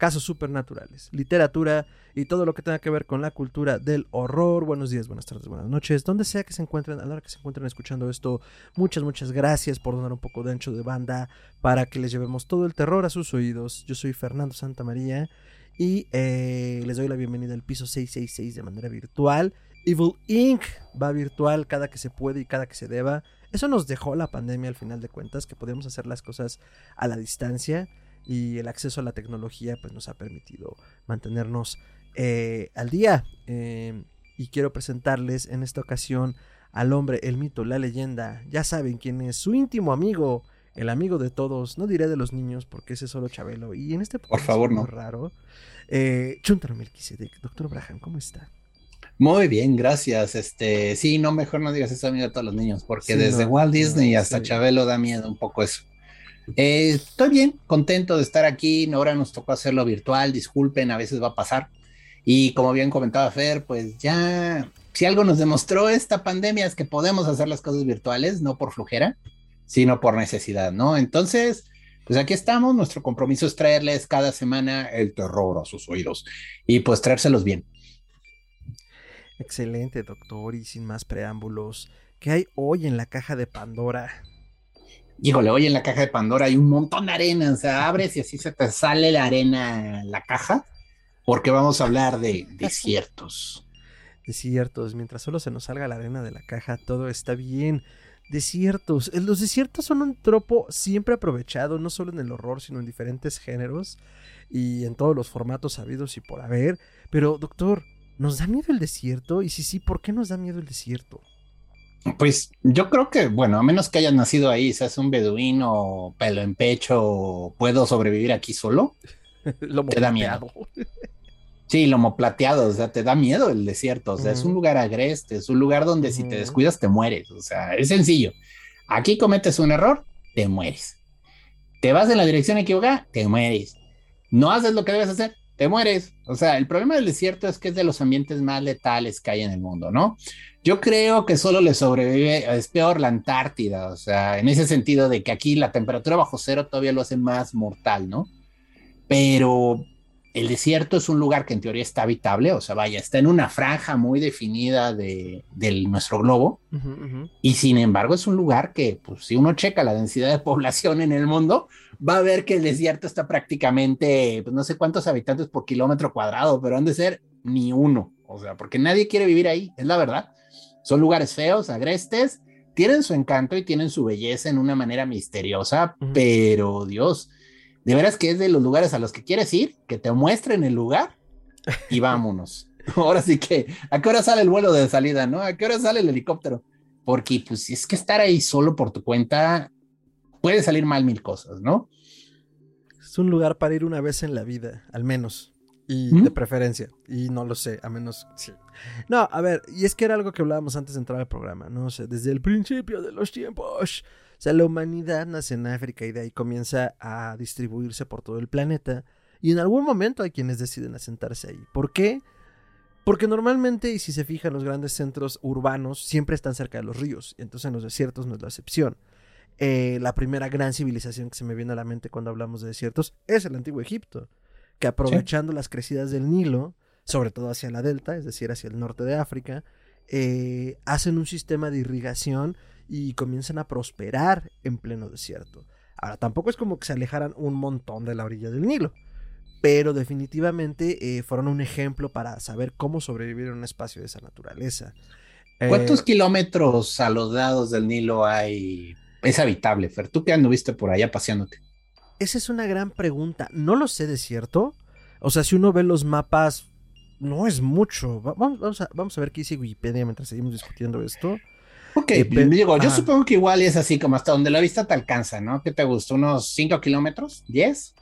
casos supernaturales, literatura y todo lo que tenga que ver con la cultura del horror. Buenos días, buenas tardes, buenas noches, donde sea que se encuentren, a la hora que se encuentren escuchando esto, muchas, muchas gracias por donar un poco de ancho de banda para que les llevemos todo el terror a sus oídos. Yo soy Fernando Santamaría y eh, les doy la bienvenida al piso 666 de manera virtual. Evil Inc. va virtual cada que se puede y cada que se deba. Eso nos dejó la pandemia al final de cuentas, que podemos hacer las cosas a la distancia y el acceso a la tecnología pues nos ha permitido mantenernos eh, al día. Eh, y quiero presentarles en esta ocasión al hombre, el mito, la leyenda. Ya saben quién es su íntimo amigo, el amigo de todos, no diré de los niños porque ese es solo Chabelo. Y en este Por favor, no. raro. Eh, Chuntaro Melquisedec, doctor Braham, ¿cómo está? Muy bien, gracias. Este, sí, no, mejor no digas eso amigo de todos los niños, porque Sí, desde no, Walt Disney no, hasta sí. Chabelo da miedo un poco eso. Eh, estoy bien, contento de estar aquí. Ahora nos tocó hacerlo virtual, disculpen, a veces va a pasar. Y como bien comentaba Fer, pues ya, si algo nos demostró esta pandemia es que podemos hacer las cosas virtuales, no por flujera, sino por necesidad, ¿no? Entonces, pues aquí estamos. Nuestro compromiso es traerles cada semana el terror a sus oídos y pues traérselos bien. Excelente, doctor, y sin más preámbulos, ¿qué hay hoy en la caja de Pandora? Híjole, hoy en la caja de Pandora hay un montón de arena, o sea, abres y así se te sale la arena en la caja, porque vamos a hablar de desiertos. Desiertos, mientras solo se nos salga la arena de la caja, todo está bien. Desiertos, Eh, los desiertos son un tropo siempre aprovechado, no solo en el horror, sino en diferentes géneros y en todos los formatos habidos y por haber. Pero, doctor, ¿nos da miedo el desierto? Y si sí, ¿por qué nos da miedo el desierto? Pues yo creo que, bueno, a menos que hayas nacido ahí, seas un beduino, pelo en pecho, puedo sobrevivir aquí solo. Lo Te da miedo. Sí, lomo plateado, o sea, te da miedo el desierto, o sea, es un lugar agreste, es un lugar donde si te descuidas te mueres, o sea, es sencillo. Aquí cometes un error, te mueres. Te vas en la dirección equivocada, te mueres. No haces lo que debes hacer, te mueres. O sea, el problema del desierto es que es de los ambientes más letales que hay en el mundo, ¿no? Yo creo que solo le sobrevive, es peor la Antártida, o sea, en ese sentido de que aquí la temperatura bajo cero todavía lo hace más mortal, ¿no? Pero el desierto es un lugar que en teoría está habitable, o sea, vaya, está en una franja muy definida de, de nuestro globo, y sin embargo es un lugar que, pues, si uno checa la densidad de población en el mundo, va a ver que el desierto está prácticamente, pues, no sé cuántos habitantes por kilómetro cuadrado, pero han de ser ni uno, o sea, porque nadie quiere vivir ahí, es la verdad. Son lugares feos, agrestes, tienen su encanto y tienen su belleza en una manera misteriosa, pero Dios, de veras que es de los lugares a los que quieres ir, que te muestren el lugar y vámonos. Ahora sí que, ¿a qué hora sale el vuelo de salida, no? ¿A qué hora sale el helicóptero? Porque pues si es que estar ahí solo por tu cuenta puede salir mal mil cosas, ¿no? Es un lugar para ir una vez en la vida, al menos. Y ¿Mm? de preferencia. Y no lo sé, a menos. Sí. No, a ver, y es que era algo que hablábamos antes de entrar al programa, ¿no? O sea, desde el principio de los tiempos. O sea, la humanidad nace en África y de ahí comienza a distribuirse por todo el planeta. Y en algún momento hay quienes deciden asentarse ahí. ¿Por qué? Porque normalmente, y si se fijan, los grandes centros urbanos siempre están cerca de los ríos. Y entonces en los desiertos no es la excepción. Eh, la primera gran civilización que se me viene a la mente cuando hablamos de desiertos es el antiguo Egipto, que aprovechando las crecidas del Nilo, sobre todo hacia la delta, es decir, hacia el norte de África, eh, hacen un sistema de irrigación y comienzan a prosperar en pleno desierto. Ahora, tampoco es como que se alejaran un montón de la orilla del Nilo, pero definitivamente eh, fueron un ejemplo para saber cómo sobrevivir en un espacio de esa naturaleza. Eh, ¿Cuántos kilómetros a los lados del Nilo hay? Es habitable, Fer. ¿Tú qué anduviste por allá paseándote? Esa es una gran pregunta. No lo sé de cierto. O sea, si uno ve los mapas, no es mucho. Va- Vamos, vamos a, vamos a ver qué dice Wikipedia mientras seguimos discutiendo esto. Ok, Eh, digo, yo ajá. supongo que igual es así como hasta donde la vista te alcanza, ¿no? ¿Qué te gusta? ¿Unos 5 kilómetros? ¿10?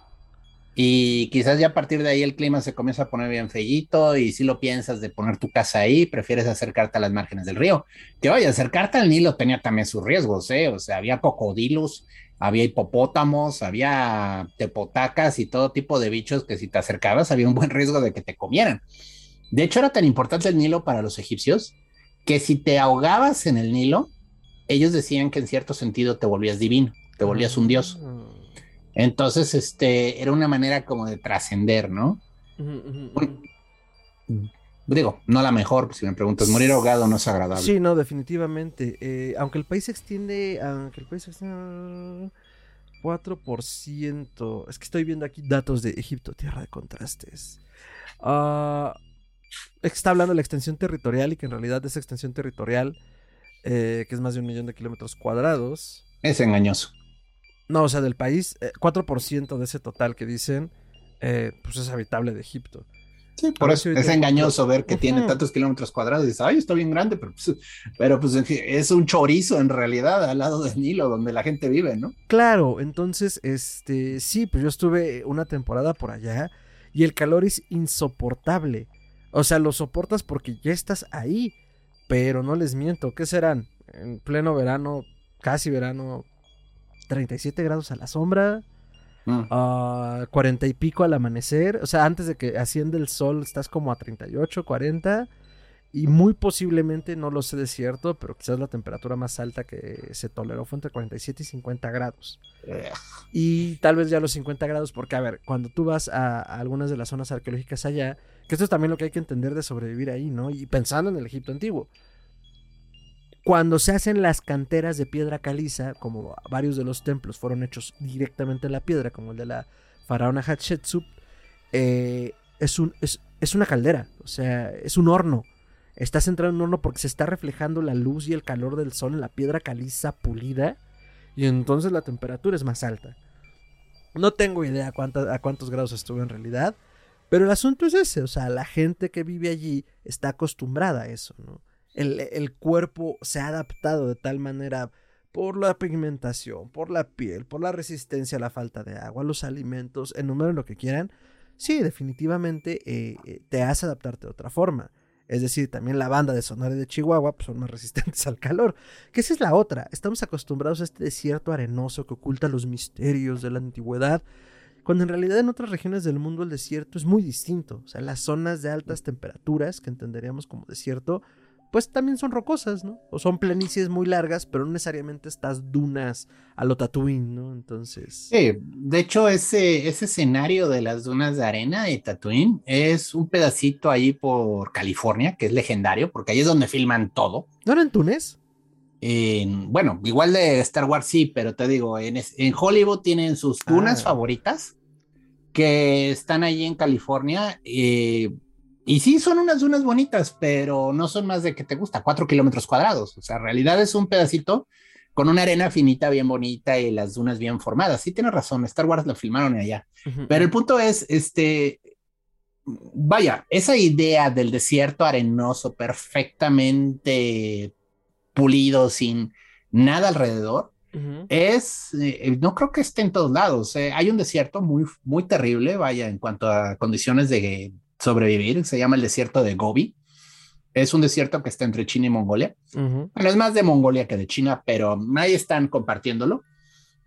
Y quizás ya a partir de ahí el clima se comienza a poner bien fellito y si lo piensas de poner tu casa ahí, prefieres acercarte a las márgenes del río. Que oye, acercarte al Nilo tenía también sus riesgos, ¿eh? O sea, había cocodrilos, había hipopótamos, había tepotacas y todo tipo de bichos que si te acercabas había un buen riesgo de que te comieran. De hecho, era tan importante el Nilo para los egipcios que si te ahogabas en el Nilo, ellos decían que en cierto sentido te volvías divino, te volvías un dios. Ah. Entonces, este, era una manera como de trascender, ¿no? digo, no la mejor, si me preguntas, morir ahogado no es agradable. Sí, no, definitivamente. Eh, aunque el país se extiende, aunque el país se extiende 4%, es que estoy viendo aquí datos de Egipto, tierra de contrastes. Uh, está hablando de la extensión territorial y que en realidad esa extensión territorial, eh, que es más de un millón de kilómetros cuadrados. Es engañoso. No, o sea, del país, 4% eh, de ese total que dicen, eh, pues es habitable de Egipto. Sí, por eso es engañoso ver que tiene tantos kilómetros cuadrados. Y dices, ay, está bien grande, pero pues, pero pues es un chorizo en realidad al lado del Nilo, donde la gente vive, ¿no? Claro, entonces, este, sí, pues yo estuve una temporada por allá y el calor es insoportable. O sea, lo soportas porque ya estás ahí. Pero no les miento, ¿qué serán? En pleno verano, casi verano, 37 grados a la sombra, mm. a 40 y pico al amanecer. O sea, antes de que asciende el sol, estás como a 38, 40. Y muy posiblemente, no lo sé de cierto, pero quizás la temperatura más alta que se toleró fue entre 47 y 50 grados. Y tal vez ya los 50 grados, porque a ver, cuando tú vas a, algunas de las zonas arqueológicas allá, que esto es también lo que hay que entender de sobrevivir ahí, ¿no? Y pensando en el Egipto antiguo. Cuando se hacen las canteras de piedra caliza, como varios de los templos fueron hechos directamente en la piedra, como el de la faraona Hatshepsut, eh, es, un, es, es una caldera, o sea, es un horno Estás entrando en un horno porque se está reflejando la luz y el calor del sol en la piedra caliza pulida y entonces la temperatura es más alta. No tengo idea a, cuántos grados estuve en realidad, pero el asunto es ese, o sea, la gente que vive allí está acostumbrada a eso, ¿no? El, el cuerpo se ha adaptado de tal manera por la pigmentación, por la piel, por la resistencia a la falta de agua, los alimentos, enumeren lo que quieran. Sí, definitivamente eh, eh, te hace adaptarte de otra forma. Es decir, también la banda de Sonora de Chihuahua pues, son más resistentes al calor. Que esa es la otra. Estamos acostumbrados a este desierto arenoso que oculta los misterios de la antigüedad, cuando en realidad en otras regiones del mundo el desierto es muy distinto. O sea, las zonas de altas temperaturas, que entenderíamos como desierto, pues también son rocosas, ¿no? O son planicies muy largas, pero no necesariamente estas dunas a lo Tatooine, ¿no? Entonces. Sí, de hecho, ese, ese escenario de las dunas de arena de Tatooine es un pedacito ahí por California, que es legendario, porque ahí es donde filman todo. ¿No era en Túnez? bueno, igual de Star Wars sí, pero te digo, en, en Hollywood tienen sus dunas ah. favoritas que están ahí en California. Eh, y sí, son unas dunas bonitas, pero no son más de que te gusta, cuatro kilómetros cuadrados. O sea, en realidad es un pedacito con una arena finita bien bonita y las dunas bien formadas. Sí, tienes razón, Star Wars lo filmaron allá. Pero el punto es, este, vaya, esa idea del desierto arenoso perfectamente pulido, sin nada alrededor, es, eh, no creo que esté en todos lados. Eh, hay un desierto muy, muy terrible, vaya, en cuanto a condiciones de sobrevivir. Se llama el desierto de Gobi. Es un desierto que está entre China y Mongolia. Bueno, es más de Mongolia que de China, pero ahí están compartiéndolo.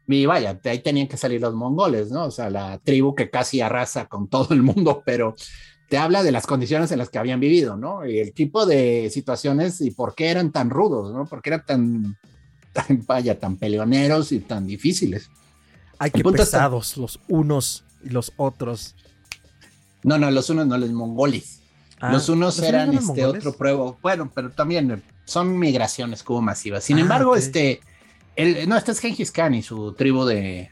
Y vaya, de ahí tenían que salir los mongoles, ¿no? O sea, la tribu que casi arrasa con todo el mundo, pero te habla de las condiciones en las que habían vivido, ¿no? Y el tipo de situaciones y por qué eran tan rudos, ¿no? Por qué eran tan, tan vaya, tan peleoneros y tan difíciles. Hay que pesados los unos y los otros. No, no, los unos no, los mongoles. Ah, los unos eran este otro pruebo. Bueno, pero también eh, son migraciones como masivas. Sin ah, embargo, este, el, no, este es Genghis Khan y su tribu de,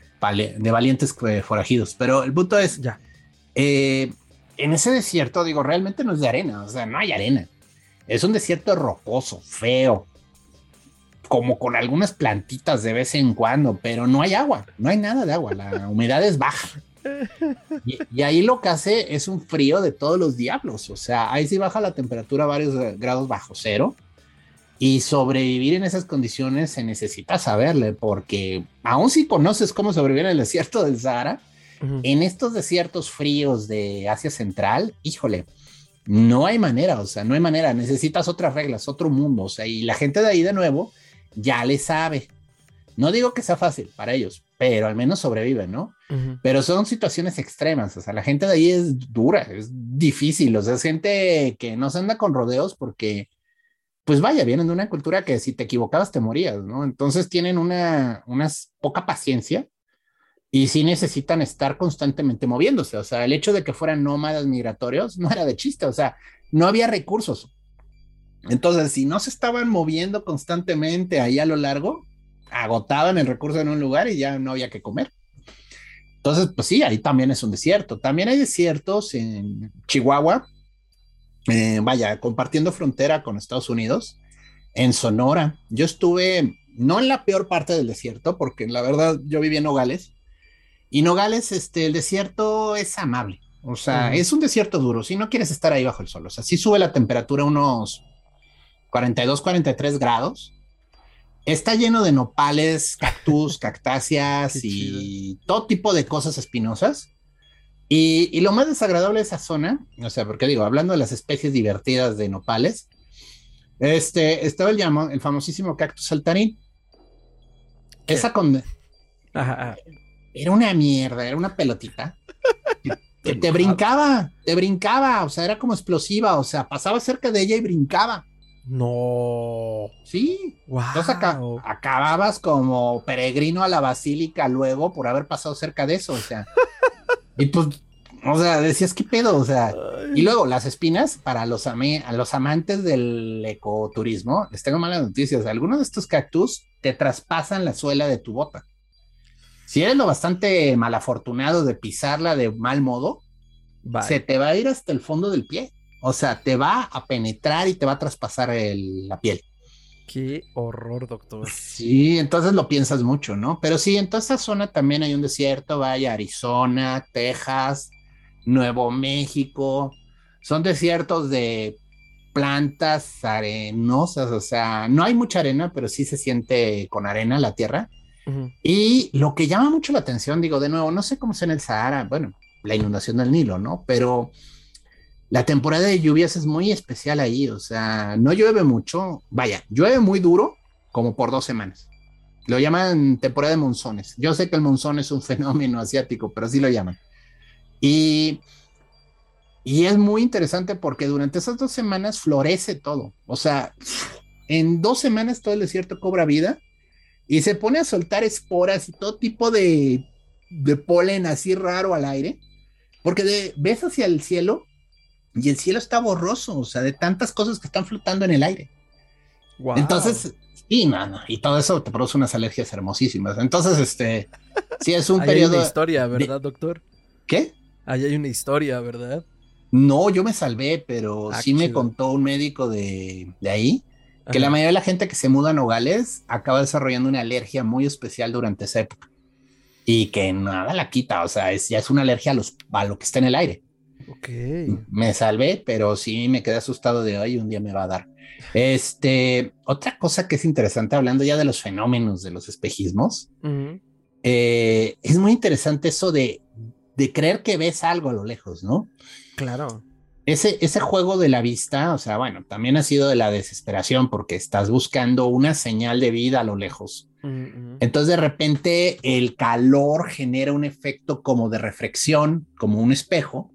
de valientes eh, forajidos. Pero el punto es, ya, eh, en ese desierto, digo, realmente no es de arena, o sea, no hay arena. Es un desierto rocoso, feo, como con algunas plantitas de vez en cuando, pero no hay agua, no hay nada de agua, la humedad es baja. Y, ahí lo que hace es un frío de todos los diablos. O sea, ahí sí baja la temperatura a varios grados bajo cero. Y sobrevivir en esas condiciones se necesita saberle, porque aún si conoces cómo sobrevivir en el desierto del Sahara, En estos desiertos fríos de Asia Central, híjole, no hay manera, o sea, no hay manera, necesitas otras reglas, otro mundo, o sea, y la gente de ahí de nuevo ya le sabe. No digo que sea fácil para ellos, pero al menos sobreviven, ¿no? Pero son situaciones extremas, o sea, la gente de ahí es dura, es difícil, o sea, es gente que no se anda con rodeos porque, pues vaya, vienen de una cultura que si te equivocabas te morías, ¿no? Entonces tienen una, una poca paciencia y sí necesitan estar constantemente moviéndose, o sea, el hecho de que fueran nómadas migratorios no era de chiste, o sea, no había recursos. Entonces, si no se estaban moviendo constantemente ahí a lo largo, agotaban el recurso en un lugar y ya no había que comer. Entonces, pues sí, ahí también es un desierto. También hay desiertos en Chihuahua, eh, vaya, compartiendo frontera con Estados Unidos, en Sonora. Yo estuve, no en la peor parte del desierto, porque la verdad yo viví en Nogales, y Nogales, este, el desierto es amable. O sea, es un desierto duro. Si no quieres estar ahí bajo el sol, o sea, sí sube la temperatura unos 42, 43 grados. Está lleno de nopales, cactus, cactáceas y todo tipo de cosas espinosas. Y, lo más desagradable de esa zona, o sea, porque digo, hablando de las especies divertidas de nopales, este, estaba el, llamo, el famosísimo cactus saltarín. Esa con... Era una mierda, era una pelotita. que te brincaba, te brincaba, o sea, era como explosiva, o sea, pasaba cerca de ella y brincaba. No. Sí. Entonces acababas como peregrino a la basílica luego por haber pasado cerca de eso, o sea. y pues, o sea, decías, ¿qué pedo? O sea, y luego las espinas, para los, a los amantes del ecoturismo, les tengo malas noticias. Algunos de estos cactus te traspasan la suela de tu bota. Si eres lo bastante malafortunado de pisarla de mal modo, se te va a ir hasta el fondo del pie. O sea, te va a penetrar y te va a traspasar la piel. Qué horror, doctor. Sí, entonces lo piensas mucho, ¿no? Pero sí, en toda esa zona también hay un desierto, vaya, Arizona, Texas, Nuevo México. Son desiertos de plantas arenosas, o sea, no hay mucha arena, pero sí se siente con arena la tierra. Y lo que llama mucho la atención, digo, de nuevo, no sé cómo es en el Sahara, bueno, la inundación del Nilo, ¿no? Pero la temporada de lluvias es muy especial ahí, o sea, no llueve mucho, vaya, llueve muy duro como por dos semanas. Lo llaman temporada de monzones. Yo sé que el monzón es un fenómeno asiático, pero así lo llaman. Y, y es muy interesante porque durante esas dos semanas florece todo. O sea, en dos semanas todo el desierto cobra vida y se pone a soltar esporas y todo tipo de, de polen así raro al aire. Porque de, ves hacia el cielo y el cielo está borroso, o sea, de tantas cosas que están flotando en el aire. Entonces, sí, no, y todo eso te produce unas alergias hermosísimas. Entonces, este, sí es un periodo. Hay una historia, ¿verdad, doctor? ¿Qué? Ahí hay una historia, ¿verdad? No, yo me salvé, pero ah, sí me contó un médico de, de ahí que la mayoría de la gente que se muda a Nogales acaba desarrollando una alergia muy especial durante esa época y que nada la quita, o sea, es, ya es una alergia a, los, a lo que está en el aire. Ok. Me salvé, pero sí me quedé asustado de hoy, un día me va a dar. Este, otra cosa que es interesante, hablando ya de los fenómenos de los espejismos, eh, es muy interesante eso de, de creer que ves algo a lo lejos, ¿no? Claro. Ese, ese juego de la vista, o sea, bueno, también ha sido de la desesperación porque estás buscando una señal de vida a lo lejos. Entonces de repente el calor genera un efecto como de reflexión, como un espejo,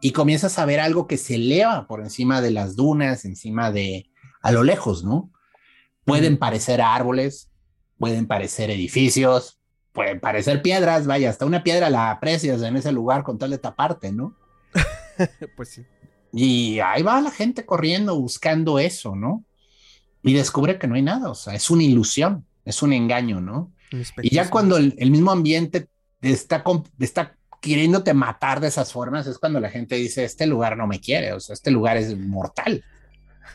y comienzas a ver algo que se eleva por encima de las dunas, encima de, a lo lejos, ¿no? Pueden parecer árboles, pueden parecer edificios, pueden parecer piedras, vaya, hasta una piedra la aprecias en ese lugar con tal de taparte, ¿no? pues sí. Y ahí va la gente corriendo buscando eso, ¿no? Y descubre que no hay nada, o sea, es una ilusión, es un engaño, ¿no? Y ya cuando el, mismo ambiente está, está queriéndote matar de esas formas es cuando la gente dice, este lugar no me quiere, o sea, este lugar es mortal.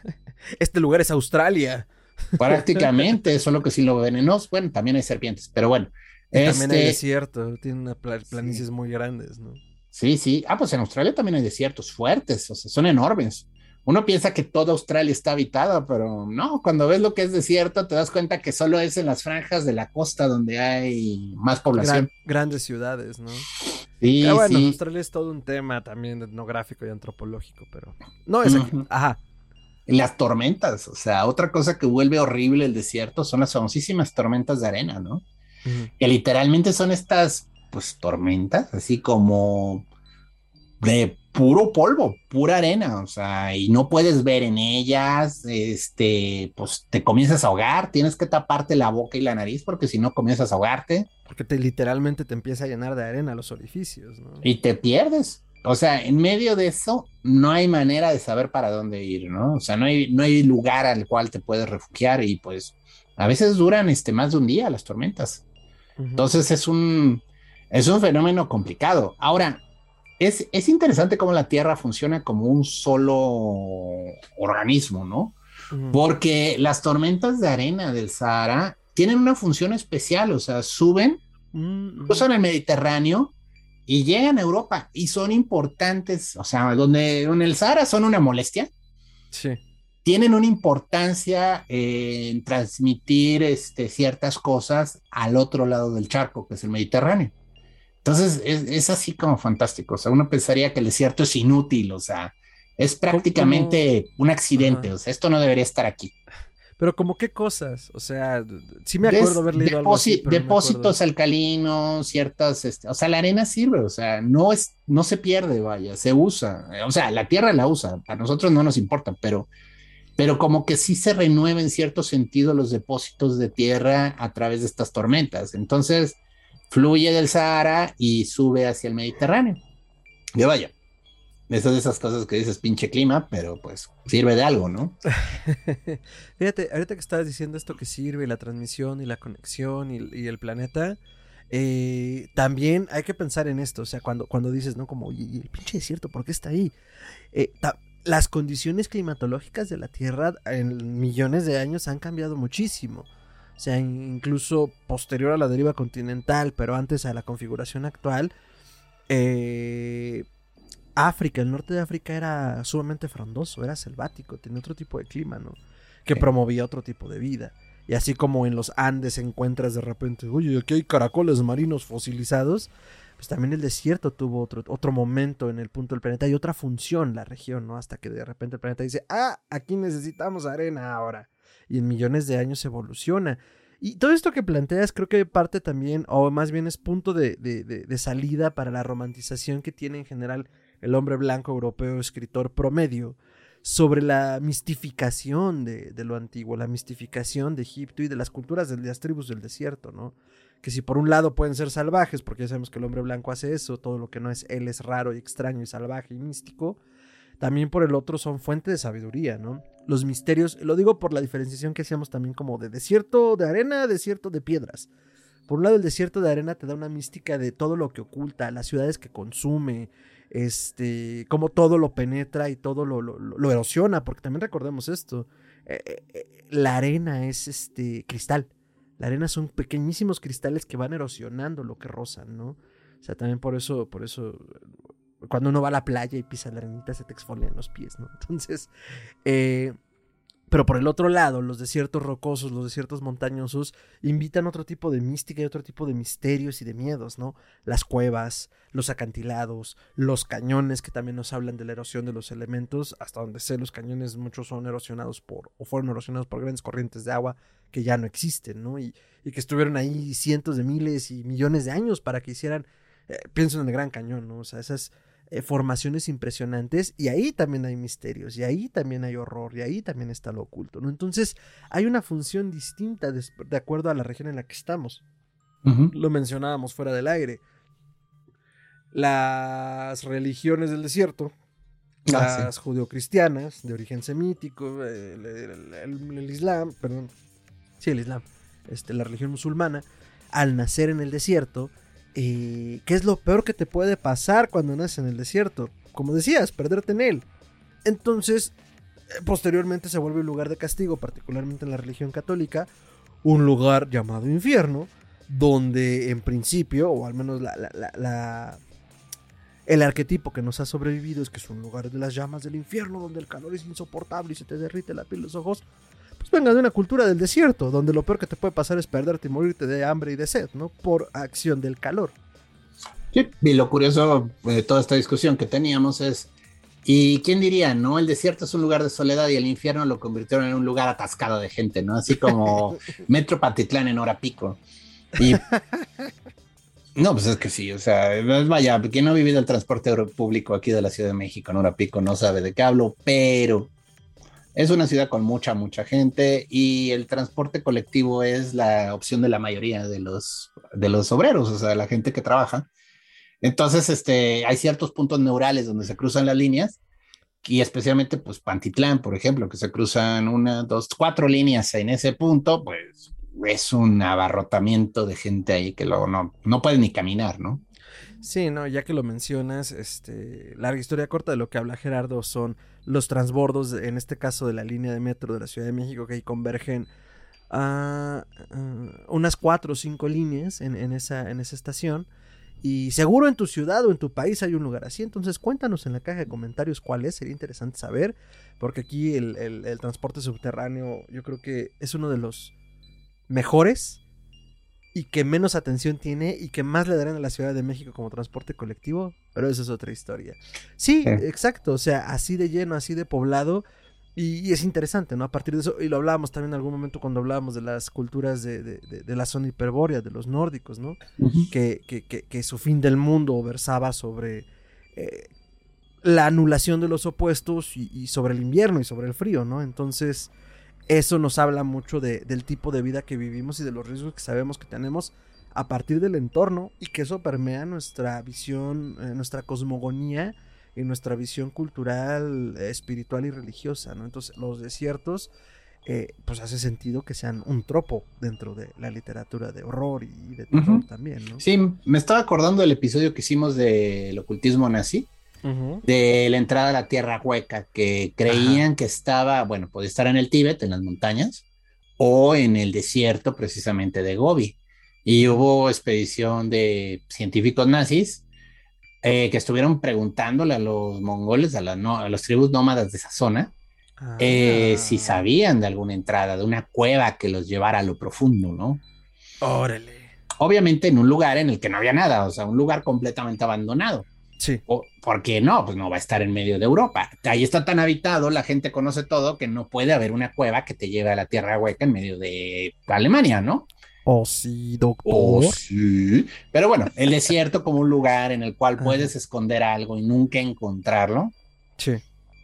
Este lugar es Australia. Prácticamente, solo que si lo venenoso, bueno, también hay serpientes, pero bueno. También hay este desierto, tiene planicies muy grandes, ¿no? Sí, sí. Ah, pues en Australia también hay desiertos fuertes, o sea, son enormes. Uno piensa que toda Australia está habitada, pero no, cuando ves lo que es desierto, te das cuenta que solo es en las franjas de la costa donde hay más población. grandes ciudades, ¿no? Sí, bueno, Australia es todo un tema también etnográfico y antropológico, pero no es aquí. Ajá. Las tormentas, o sea, otra cosa que vuelve horrible el desierto son las famosísimas tormentas de arena, ¿no? Que literalmente son estas, pues, tormentas, así como de puro polvo, pura arena, o sea, y no puedes ver en ellas, este, pues te comienzas a ahogar, tienes que taparte la boca y la nariz porque si no comienzas a ahogarte. Porque te literalmente te empieza a llenar de arena los orificios, ¿no? Y te pierdes. O sea, en medio de eso no hay manera de saber para dónde ir, ¿no? O sea, no hay, no hay lugar al cual te puedes refugiar y pues a veces duran este, más de un día las tormentas. Entonces es un, es un fenómeno complicado. Ahora, es, interesante cómo la Tierra funciona como un solo organismo, ¿no? Porque las tormentas de arena del Sahara tienen una función especial, o sea, suben, mm, cruzan el Mediterráneo y llegan a Europa y son importantes, o sea, donde en el Sahara son una molestia. Sí. Tienen una importancia en transmitir este, ciertas cosas al otro lado del charco, que es el Mediterráneo. Entonces es, así como fantástico. O sea, uno pensaría que el desierto es inútil, o sea, es prácticamente un accidente. O sea, esto no debería estar aquí. Pero como qué cosas, o sea, sí me acuerdo haber leído algo así, Depósitos alcalinos, ciertas, este, o sea, la arena sirve, o sea, no es, no se pierde, vaya, se usa, o sea, la tierra la usa, a nosotros no nos importa, pero, pero como que sí se renueva en cierto sentido los depósitos de tierra a través de estas tormentas. Entonces, fluye del Sahara y sube hacia el Mediterráneo. Que vaya. Esas de esas cosas que dices pinche clima, pero pues sirve de algo, ¿no? Fíjate, ahorita que estabas diciendo esto que sirve, la transmisión y la conexión y, el planeta, eh, también hay que pensar en esto, o sea, cuando, cuando dices, ¿no? Como, y el pinche desierto, ¿por qué está ahí? Eh, las condiciones climatológicas de la Tierra en millones de años han cambiado muchísimo. O sea, incluso posterior a la deriva continental, pero antes a la configuración actual, eh, África, el norte de África era sumamente frondoso, era selvático, tenía otro tipo de clima, ¿no? Que promovía otro tipo de vida. Y así como en los Andes encuentras de repente, oye, aquí hay caracoles marinos fosilizados, pues también el desierto tuvo otro, otro momento en el punto del planeta y otra función la región, ¿no? Hasta que de repente el planeta dice, ah, aquí necesitamos arena ahora y en millones de años evoluciona. Y todo esto que planteas creo que parte también, o más bien es punto de, de, salida para la romantización que tiene en general el hombre blanco europeo escritor promedio sobre la mistificación de, de, lo antiguo, la mistificación de Egipto y de las culturas de las tribus del desierto, ¿no? Que si por un lado pueden ser salvajes, porque ya sabemos que el hombre blanco hace eso, todo lo que no es él es raro y extraño y salvaje y místico, también por el otro son fuente de sabiduría, ¿no? Los misterios, lo digo por la diferenciación que hacíamos también como de desierto de arena, desierto de piedras. Por un lado, el desierto de arena te da una mística de todo lo que oculta, las ciudades que consume, este, cómo todo lo penetra y todo lo, erosiona, porque también recordemos esto, eh, eh, eh, la arena es este cristal, la arena son pequeñísimos cristales que van erosionando lo que rozan, ¿no? O sea, también por eso, por eso cuando uno va a la playa y pisa la arenita se te exfolian los pies, ¿no? Entonces, eh, pero por el otro lado, los desiertos rocosos, los desiertos montañosos, invitan otro tipo de mística y otro tipo de misterios y de miedos, ¿no? Las cuevas, los acantilados, los cañones que también nos hablan de la erosión de los elementos, hasta donde sé los cañones muchos son erosionados por, o fueron erosionados por grandes corrientes de agua que ya no existen, ¿no? Y, y que estuvieron ahí cientos de miles y millones de años para que hicieran, eh, pienso en el Gran Cañón, ¿no? O sea, esas eh, formaciones impresionantes y ahí también hay misterios y ahí también hay horror y ahí también está lo oculto, ¿no? Entonces hay una función distinta de, acuerdo a la región en la que estamos. Lo mencionábamos fuera del aire. Las religiones del desierto, ah, las judeocristianas de origen semítico, el, Islam, perdón, sí, el Islam, este, la religión musulmana, al nacer en el desierto, ¿qué es lo peor que te puede pasar cuando naces en el desierto? Como decías, perderte en él. Entonces, eh, posteriormente se vuelve un lugar de castigo, particularmente en la religión católica, un lugar llamado infierno, donde en principio, o al menos la, el arquetipo que nos ha sobrevivido es que es un lugar de las llamas del infierno, donde el calor es insoportable y se te derrite la piel, los ojos pues venga de una cultura del desierto, donde lo peor que te puede pasar es perderte y morirte de hambre y de sed, ¿no? Por acción del calor. Sí, y lo curioso de toda esta discusión que teníamos es, ¿y quién diría, no? El desierto es un lugar de soledad y el infierno lo convirtieron en un lugar atascado de gente, ¿no? Así como Metro Patitlán en hora pico. Y no, pues es que sí, o sea, vaya, quien no ha vivido el transporte público aquí de la Ciudad de México en hora pico no sabe de qué hablo, pero es una ciudad con mucha, mucha gente y el transporte colectivo es la opción de la mayoría de los, de los obreros, o sea, la gente que trabaja. Entonces, este, hay ciertos puntos neurales donde se cruzan las líneas y especialmente, pues, Pantitlán, por ejemplo, que se cruzan una, dos, cuatro líneas en ese punto, pues es un abarrotamiento de gente ahí que luego no, no puede ni caminar, ¿no? Sí, no, ya que lo mencionas, este, larga historia corta de lo que habla Gerardo son los transbordos, en este caso de la línea de metro de la Ciudad de México, que ahí convergen a, unas cuatro o cinco líneas en, esa, en esa estación. Y seguro en tu ciudad o en tu país hay un lugar así. Entonces cuéntanos en la caja de comentarios cuál es. Sería interesante saber. Porque aquí el, el transporte subterráneo yo creo que es uno de los mejores y que menos atención tiene y que más le darán a la Ciudad de México como transporte colectivo, pero eso es otra historia. Sí, exacto, o sea, así de lleno, así de poblado. Y, es interesante, ¿no? A partir de eso, y lo hablábamos también en algún momento cuando hablábamos de las culturas de, de, la zona hiperbórea, de los nórdicos, ¿no? que, que, que, su fin del mundo versaba sobre eh, la anulación de los opuestos y, y, sobre el invierno y sobre el frío, ¿no? Entonces, eso nos habla mucho del tipo de vida que vivimos y de los riesgos que sabemos que tenemos a partir del entorno y que eso permea nuestra visión, eh, nuestra cosmogonía y nuestra visión cultural, espiritual y religiosa, ¿no? Entonces los desiertos, eh, pues hace sentido que sean un tropo dentro de la literatura de horror y de terror también, ¿no? Sí, me estaba acordando del episodio que hicimos del ocultismo nazi, de la entrada a la tierra hueca, que creían que estaba, bueno, podía estar en el Tíbet, en las montañas, o en el desierto precisamente de Gobi. Y hubo expedición de científicos nazis eh, que estuvieron preguntándole a los mongoles, a, a las tribus nómadas de esa zona, eh, si ah. sabían de alguna entrada, de una cueva que los llevara a lo profundo, ¿no? Órale. Obviamente en un lugar en el que no había nada, o sea, un lugar completamente abandonado. Sí. porque no, pues no va a estar en medio de Europa. Ahí está tan habitado, la gente conoce todo, que no puede haber una cueva que te lleve a la tierra hueca en medio de Alemania, ¿no? Oh, sí, doctor. Oh, sí. Pero bueno, el desierto como un lugar en el cual puedes esconder algo y nunca encontrarlo. Sí.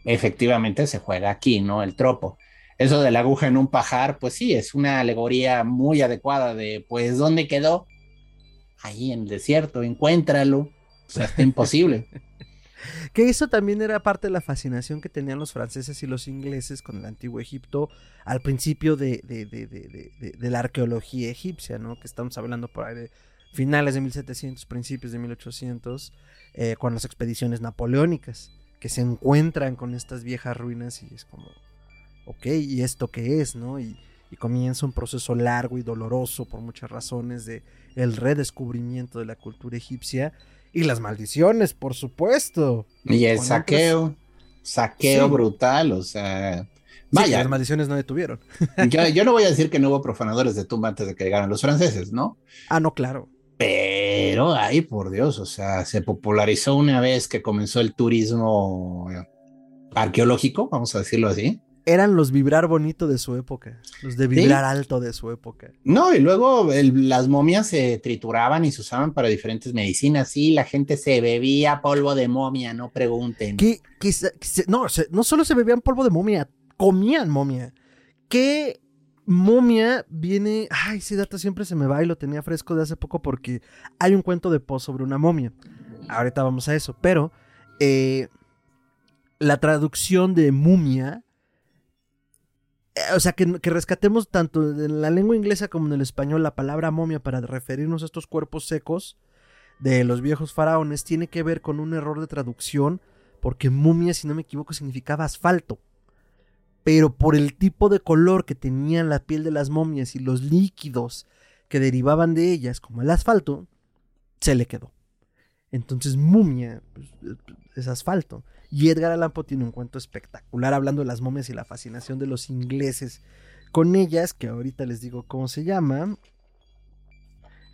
Efectivamente se juega aquí, ¿no? El tropo. Eso de la aguja en un pajar, pues sí, es una alegoría muy adecuada de, pues, ¿dónde quedó? Ahí en el desierto, encuéntralo. O sea, está imposible. que eso también era parte de la fascinación que tenían los franceses y los ingleses con el antiguo Egipto al principio de, de, la arqueología egipcia, ¿no? Que estamos hablando por ahí de finales de 1700, principios de 1800, eh, con las expediciones napoleónicas, que se encuentran con estas viejas ruinas y es como, ok, ¿y esto qué es, no? Y, y comienza un proceso largo y doloroso por muchas razones de el redescubrimiento de la cultura egipcia y las maldiciones, por supuesto. Y el saqueo, saqueo brutal, o sea... Vaya. las maldiciones no detuvieron. yo, yo no voy a decir que no hubo profanadores de tumba antes de que llegaran los franceses, ¿no? Ah, no, claro. Pero, ay, por Dios, o sea, se popularizó una vez que comenzó el turismo arqueológico, vamos a decirlo así eran los vibrar bonito de su época, los de vibrar alto de su época. No, y luego las momias se trituraban y se usaban para diferentes medicinas. Sí, la gente se bebía polvo de momia, no pregunten. ¿Qué, no, no solo se bebían polvo de momia, comían momia. ¿Qué momia viene? Ay, sí, data siempre se me va y lo tenía fresco de hace poco porque hay un cuento de post sobre una momia. Ahorita vamos a eso, pero eh, la traducción de mumia o sea, que, rescatemos tanto en la lengua inglesa como en el español la palabra momia para referirnos a estos cuerpos secos de los viejos faraones tiene que ver con un error de traducción, porque mumia, si no me equivoco, significaba asfalto. Pero por el tipo de color que tenían la piel de las momias y los líquidos que derivaban de ellas, como el asfalto, se le quedó. Entonces, mumia pues, es asfalto. Y Edgar Allan Poe tiene un cuento espectacular hablando de las momias y la fascinación de los ingleses con ellas, que ahorita les digo cómo se llama.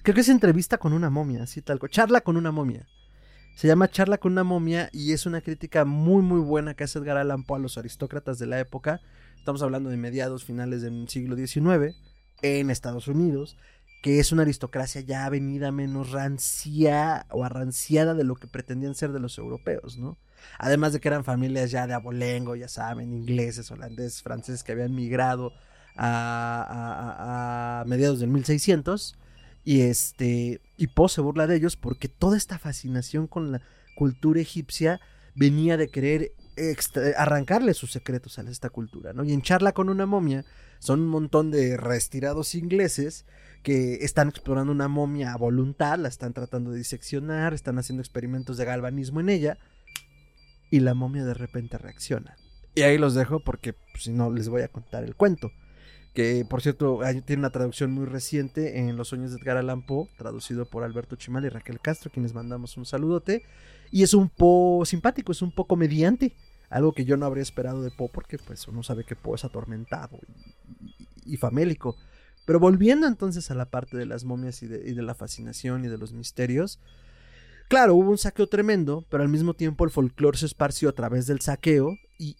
Creo que es entrevista con una momia, así tal cual. Charla con una momia. Se llama Charla con una momia y es una crítica muy muy buena que hace Edgar Allan Poe a los aristócratas de la época. Estamos hablando de mediados, finales del siglo XIX en Estados Unidos, que es una aristocracia ya venida menos rancia o arranciada de lo que pretendían ser de los europeos, ¿no? Además de que eran familias ya de abolengo, ya saben, ingleses, holandeses, franceses que habían migrado a, mediados del 1600 y este y Poe se burla de ellos porque toda esta fascinación con la cultura egipcia venía de querer arrancarle sus secretos a esta cultura, ¿no? Y en charla con una momia son un montón de retirados ingleses que están explorando una momia a voluntad, la están tratando de diseccionar, están haciendo experimentos de galvanismo en ella y la momia de repente reacciona. Y ahí los dejo porque pues, si no les voy a contar el cuento que por cierto tiene una traducción muy reciente en Los sueños de Edgar Allan Poe, traducido por Alberto Chimal y Raquel Castro, quienes mandamos un saludote. Y es un po simpático, es un poco mediante, algo que yo no habría esperado de Poe porque pues uno sabe que Poe es atormentado y, famélico. Pero volviendo entonces a la parte de las momias y de, la fascinación y de los misterios, claro, hubo un saqueo tremendo, pero al mismo tiempo el folclore se esparció a través del saqueo y,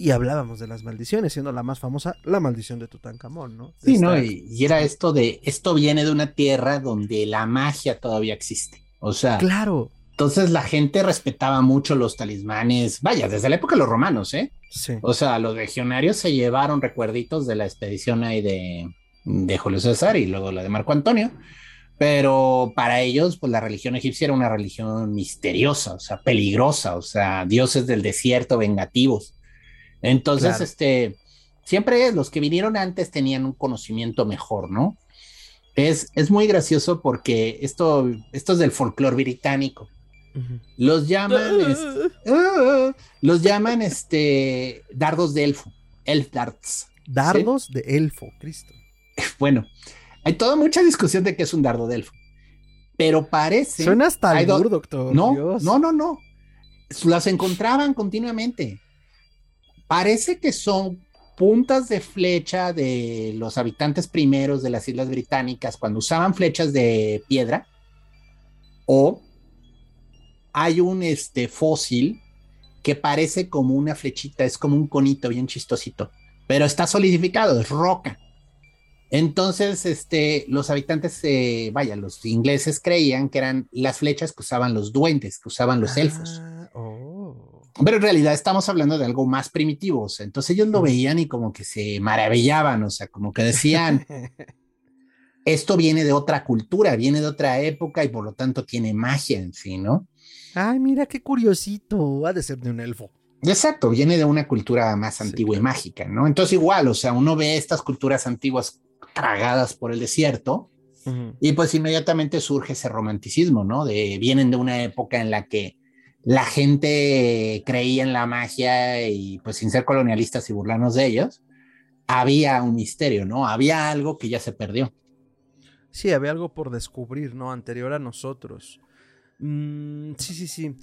y hablábamos de las maldiciones, siendo la más famosa la maldición de Tutankamón, ¿no? sí, ¿no? Y, era esto de, esto viene de una tierra donde la magia todavía existe. O sea, claro. Entonces la gente respetaba mucho los talismanes, vaya, desde la época de los romanos, ¿eh? Sí. O sea, los legionarios se llevaron recuerditos de la expedición ahí de, de Julio César y luego la de Marco Antonio, pero para ellos, pues la religión egipcia era una religión misteriosa, o sea, peligrosa, o sea, dioses del desierto, vengativos. Entonces, este, siempre los que vinieron antes tenían un conocimiento mejor, ¿no? Es, es muy gracioso porque esto, esto es del folclore británico. Los llaman, este, los llaman este dardos de elfo, elf darts. Dardos de elfo, Cristo. Bueno, hay toda mucha discusión de qué es un dardo de elfo, pero parece. Suena hasta el doctor. No, no, no, no. Las encontraban continuamente. Parece que son puntas de flecha de los habitantes primeros de las Islas Británicas cuando usaban flechas de piedra o hay un este, fósil que parece como una flechita, es como un conito bien chistosito, pero está solidificado, es roca. Entonces, este, los habitantes, eh, vaya, los ingleses creían que eran las flechas que usaban los duendes, que usaban los elfos. Ah, oh. Pero en realidad estamos hablando de algo más primitivo, o sea, entonces ellos lo veían y como que se maravillaban, o sea, como que decían, esto viene de otra cultura, viene de otra época y por lo tanto tiene magia en sí, ¿no? Ay, mira qué curiosito, ha de ser de un elfo. Exacto, viene de una cultura más antigua y mágica, ¿no? Entonces igual, o sea, uno ve estas culturas antiguas tragadas por el desierto y pues inmediatamente surge ese romanticismo, ¿no? De vienen de una época en la que la gente creía en la magia y pues sin ser colonialistas y burlarnos de ellos, había un misterio, ¿no? Había algo que ya se perdió. Sí, había algo por descubrir, ¿no? Anterior a nosotros. Mm, sí, sí, sí.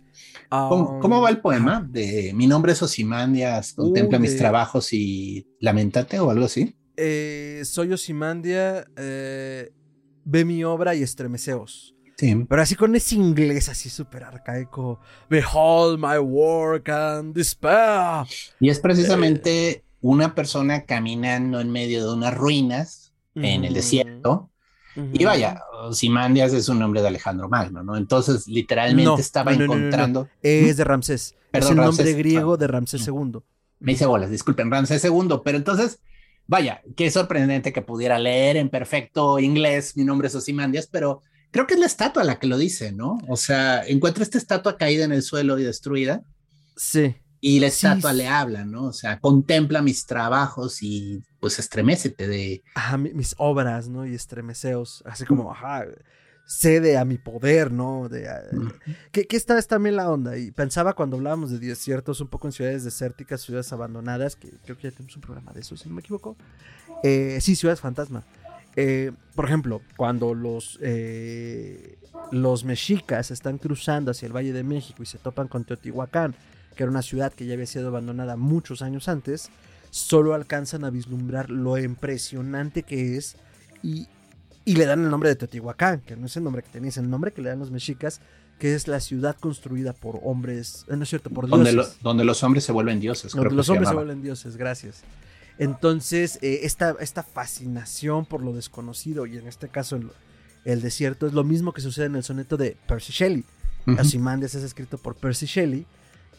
¿Cómo, va el poema? De mi nombre es Osimandias, contempla mis trabajos y lamentate o algo así. Eh, soy Osimandia, eh, ve mi obra y estremeceos. Pero así con ese inglés así súper arcaico. Behold my work and despair. Y es precisamente eh, una persona caminando en medio de unas ruinas en el desierto. Y vaya, Simandias es un nombre de Alejandro Magno, ¿no? Entonces, literalmente estaba encontrando. es de Ramsés. es el nombre griego de Ramsés II. Me hice bolas, disculpen, Ramsés II. Pero entonces, vaya, qué sorprendente que pudiera leer en perfecto inglés mi nombre es Osimandias, pero creo que es la estatua la que lo dice, ¿no? O sea, encuentra esta estatua caída en el suelo y destruida. Sí. Y la estatua le habla, ¿no? O sea, contempla mis trabajos y pues estremecete de... Ajá, mis obras, ¿no? Y estremeceos, así como, ajá, cede a mi poder, ¿no? De, ah, ¿qué, ¿Qué, está también la onda? Y pensaba cuando hablábamos de desiertos, un poco en ciudades desérticas, ciudades abandonadas, que creo que ya tenemos un programa de eso, si no me equivoco. Eh, sí, ciudades fantasma. Eh, por ejemplo, cuando los, eh, los mexicas están cruzando hacia el Valle de México y se topan con Teotihuacán, que era una ciudad que ya había sido abandonada muchos años antes, solo alcanzan a vislumbrar lo impresionante que es y Y le dan el nombre de Teotihuacán, que no es el nombre que tenía, es el nombre que le dan los mexicas, que es la ciudad construida por hombres, eh, no es cierto, por Donde, dioses. lo- donde los hombres se vuelven dioses. Donde los se hombres se vuelven dioses, gracias. Entonces, eh, esta, esta fascinación por lo desconocido, y en este caso el, el desierto, es lo mismo que sucede en el soneto de Percy Shelley. Ujú. Ozymandias es escrito por Percy Shelley.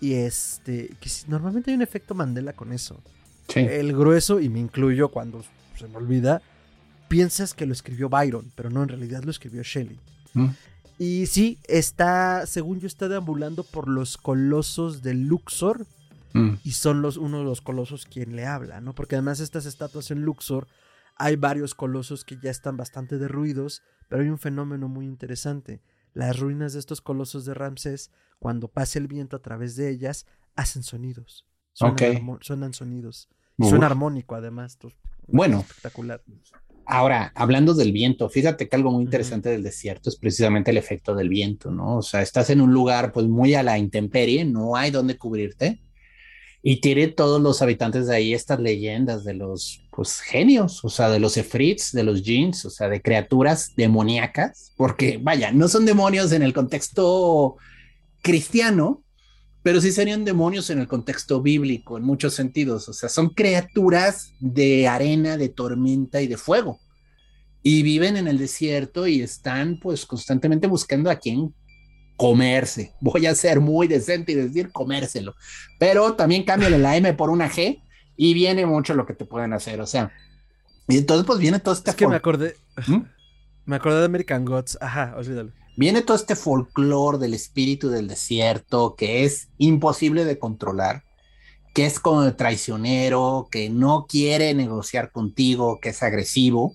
Y este, que normalmente hay un efecto Mandela con eso. Sí. El grueso, y me incluyo cuando se me olvida, piensas que lo escribió Byron, pero no, en realidad lo escribió Shelley. Mm. Y sí, está, según yo, está deambulando por los colosos de Luxor Mm. y son los, uno de los colosos quien le habla, ¿no? Porque además estas estatuas en Luxor, hay varios colosos que ya están bastante derruidos, pero hay un fenómeno muy interesante. Las ruinas de estos colosos de Ramsés, cuando pasa el viento a través de ellas, hacen sonidos. Suenan, Ok. armo- suenan sonidos. Suena armónico además. Bueno. Espectacular. Ahora, hablando del viento, fíjate que algo muy interesante del desierto es precisamente el efecto del viento, ¿no? O sea, estás en un lugar pues muy a la intemperie, no hay donde cubrirte y tiene todos los habitantes de ahí estas leyendas de los pues genios, o sea, de los efrits, de los jeans, o sea, de criaturas demoníacas, porque vaya, no son demonios en el contexto cristiano, pero sí serían demonios en el contexto bíblico, en muchos sentidos. O sea, son criaturas de arena, de tormenta y de fuego. Y viven en el desierto y están pues constantemente buscando a quien comerse. Voy a ser muy decente y decir comérselo. Pero también cámbiale la M por una G y viene mucho lo que te pueden hacer. O sea, y entonces pues viene todo este Es que me acordé. ¿Mm? Me acordé de American Gods. Ajá, olvídalo. Viene todo este folclore del espíritu del desierto que es imposible de controlar, que es como el traicionero, que no quiere negociar contigo, que es agresivo.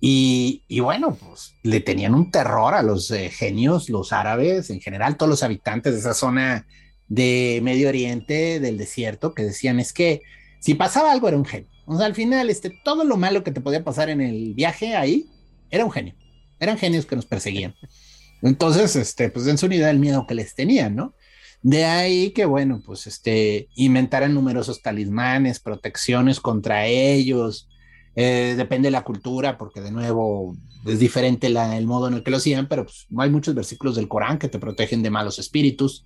Y, y bueno, pues le tenían un terror a los eh, genios, los árabes, en general todos los habitantes de esa zona de Medio Oriente, del desierto, que decían es que si pasaba algo era un genio. O sea, al final, este, todo lo malo que te podía pasar en el viaje ahí era un genio. Eran genios que nos perseguían. Entonces, este, pues en su unidad el miedo que les tenían, ¿no? De ahí que, bueno, pues este, inventaran numerosos talismanes, protecciones contra ellos. Eh, depende de la cultura, porque de nuevo es diferente la- el modo en el que lo hacían, pero pues, hay muchos versículos del Corán que te protegen de malos espíritus.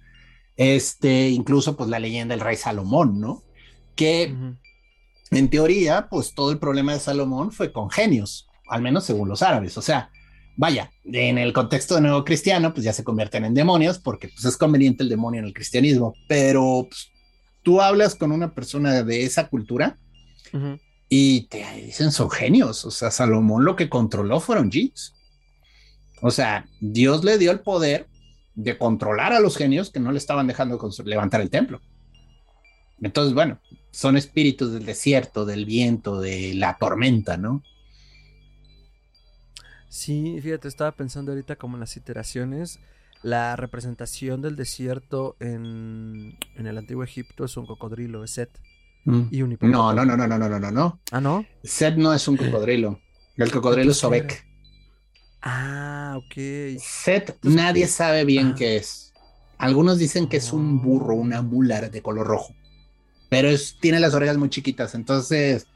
Este, incluso, pues la leyenda del rey Salomón, ¿no? Que en teoría, pues todo el problema de Salomón fue con genios, al menos según los árabes. O sea, vaya, en el contexto de nuevo cristiano, pues ya se convierten en demonios porque pues, es conveniente el demonio en el cristianismo. Pero pues, tú hablas con una persona de esa cultura y te dicen son genios. O sea, Salomón lo que controló fueron jeans. O sea, Dios le dio el poder de controlar a los genios que no le estaban dejando levantar el templo. Entonces, bueno, son espíritus del desierto, del viento, de la tormenta, ¿no? Sí, fíjate, estaba pensando ahorita como en las iteraciones. La representación del desierto en, en el antiguo Egipto es un cocodrilo, es Set. Y un No, no, no, no, no, no, no, no. Ah, ¿no? Seth no es un cocodrilo. El cocodrilo es Sobek. Ah, ok. Seth, Entonces, nadie ¿qué? sabe bien Ah. qué es. Algunos dicen que es un burro, una mula de color rojo, pero es, tiene las orejas muy chiquitas, entonces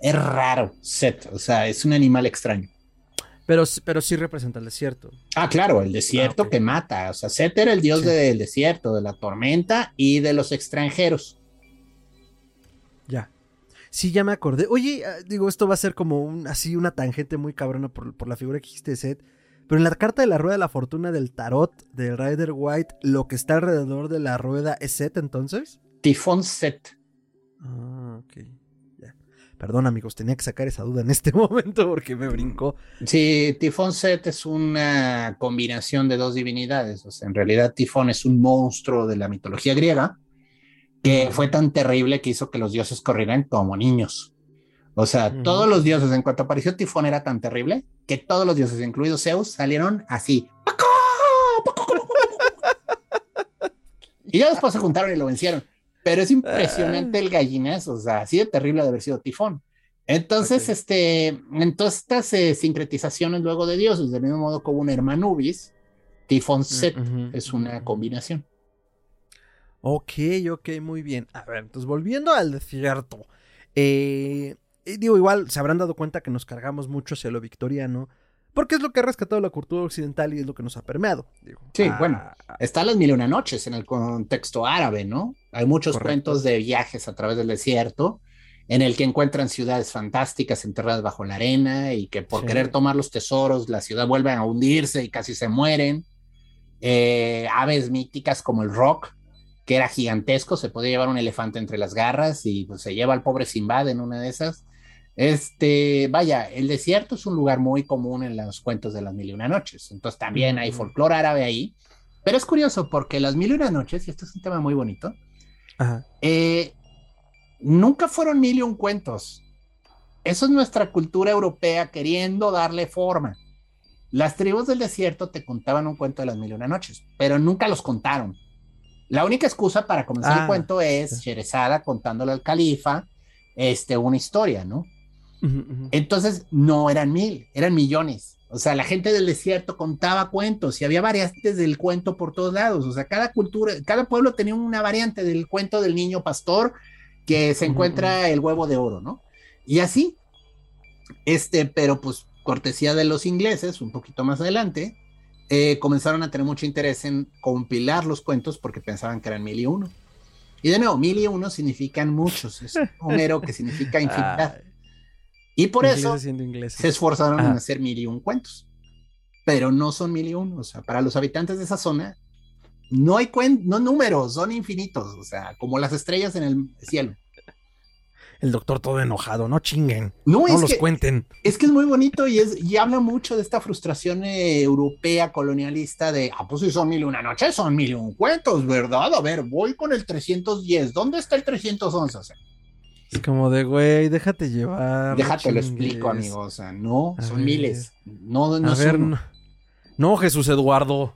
es raro Seth, o sea, es un animal extraño. Pero, sí- pero sí representa el desierto. Ah, claro, el desierto Ah, ok. que mata, o sea, Seth era el dios Sí. del desierto, de la tormenta y de los extranjeros. Ya. Sí, ya me acordé. Oye, ah, digo, esto va a ser como un, así una tangente muy cabrona por, por la figura que dijiste de Seth. Pero en la carta de la rueda de la fortuna del tarot del Rider White, lo que está alrededor de la rueda es Seth entonces. Tifón Seth. Ah, ok. Perdón, amigos, tenía que sacar esa duda en este momento porque me brincó. Sí, Tifón Set es una combinación de dos divinidades. O sea, en realidad Tifón es un monstruo de la mitología griega que fue tan terrible que hizo que los dioses corrieran como niños. O sea, todos los dioses, en cuanto apareció Tifón, era tan terrible que todos los dioses, incluidos Zeus, salieron así. Y ya después se juntaron y lo vencieron. Pero es impresionante el gallinazo, o sea, así de terrible de haber sido Tifón. Entonces, este, en todas estas eh, sincretizaciones luego de dioses, del mismo modo como un Hermanubis, Tifón Set Ujú, es una combinación. Ok, ok, muy bien. A ver, entonces volviendo al desierto. eh, y digo, igual se habrán dado cuenta que nos cargamos mucho hacia lo victoriano, porque es lo que ha rescatado la cultura occidental y es lo que nos ha permeado. sí, ah, bueno, están las mil y una noches en el contexto árabe, ¿no? Hay muchos cuentos de viajes a través del desierto en el que encuentran ciudades fantásticas enterradas bajo la arena y que por querer tomar los tesoros la ciudad vuelve a hundirse y casi se mueren. Eh, aves míticas como el rock, que era gigantesco, se podía llevar un elefante entre las garras y pues, se lleva al pobre Simbad en una de esas. Este, vaya, el desierto es un lugar muy común en los cuentos de las mil y una noches, entonces también hay folclore árabe ahí, pero es curioso porque las mil y una noches, y esto es un tema muy bonito, eh, nunca fueron mil y un cuentos. Eso es nuestra cultura europea queriendo darle forma. Las tribus del desierto te contaban un cuento de las mil y una noches, pero nunca los contaron. La única excusa para comenzar el ah, cuento es Sherezada contándole al califa este, una historia, ¿no? Entonces, no eran mil, eran millones. O sea, la gente del desierto contaba cuentos y había variantes del cuento por todos lados. O sea, cada cultura, cada pueblo tenía una variante del cuento del niño pastor que se encuentra el huevo de oro, ¿no? Y así, este, pero pues cortesía de los ingleses, un poquito más adelante, eh, comenzaron a tener mucho interés en compilar los cuentos porque pensaban que eran mil y uno. Y de nuevo, mil y uno significan muchos, es un número que significa infinidad. Y por eso se esforzaron en hacer mil y un cuentos. Pero no son mil y uno. O sea, para los habitantes de esa zona, no hay no números, son infinitos. O sea, como las estrellas en el cielo. El doctor todo enojado, no chinguen. No, los cuenten. Es que es muy bonito y, es, y habla mucho de esta frustración eh, europea colonialista de, ah, pues si son mil y una noche, son mil y un cuentos, ¿verdad? A ver, voy con el 310. ¿Dónde está el 311? O sea, es como de, güey, déjate llevar. Déjate lo explico, amigo. O sea, no, son miles. No, no a ver, no, Jesús Eduardo.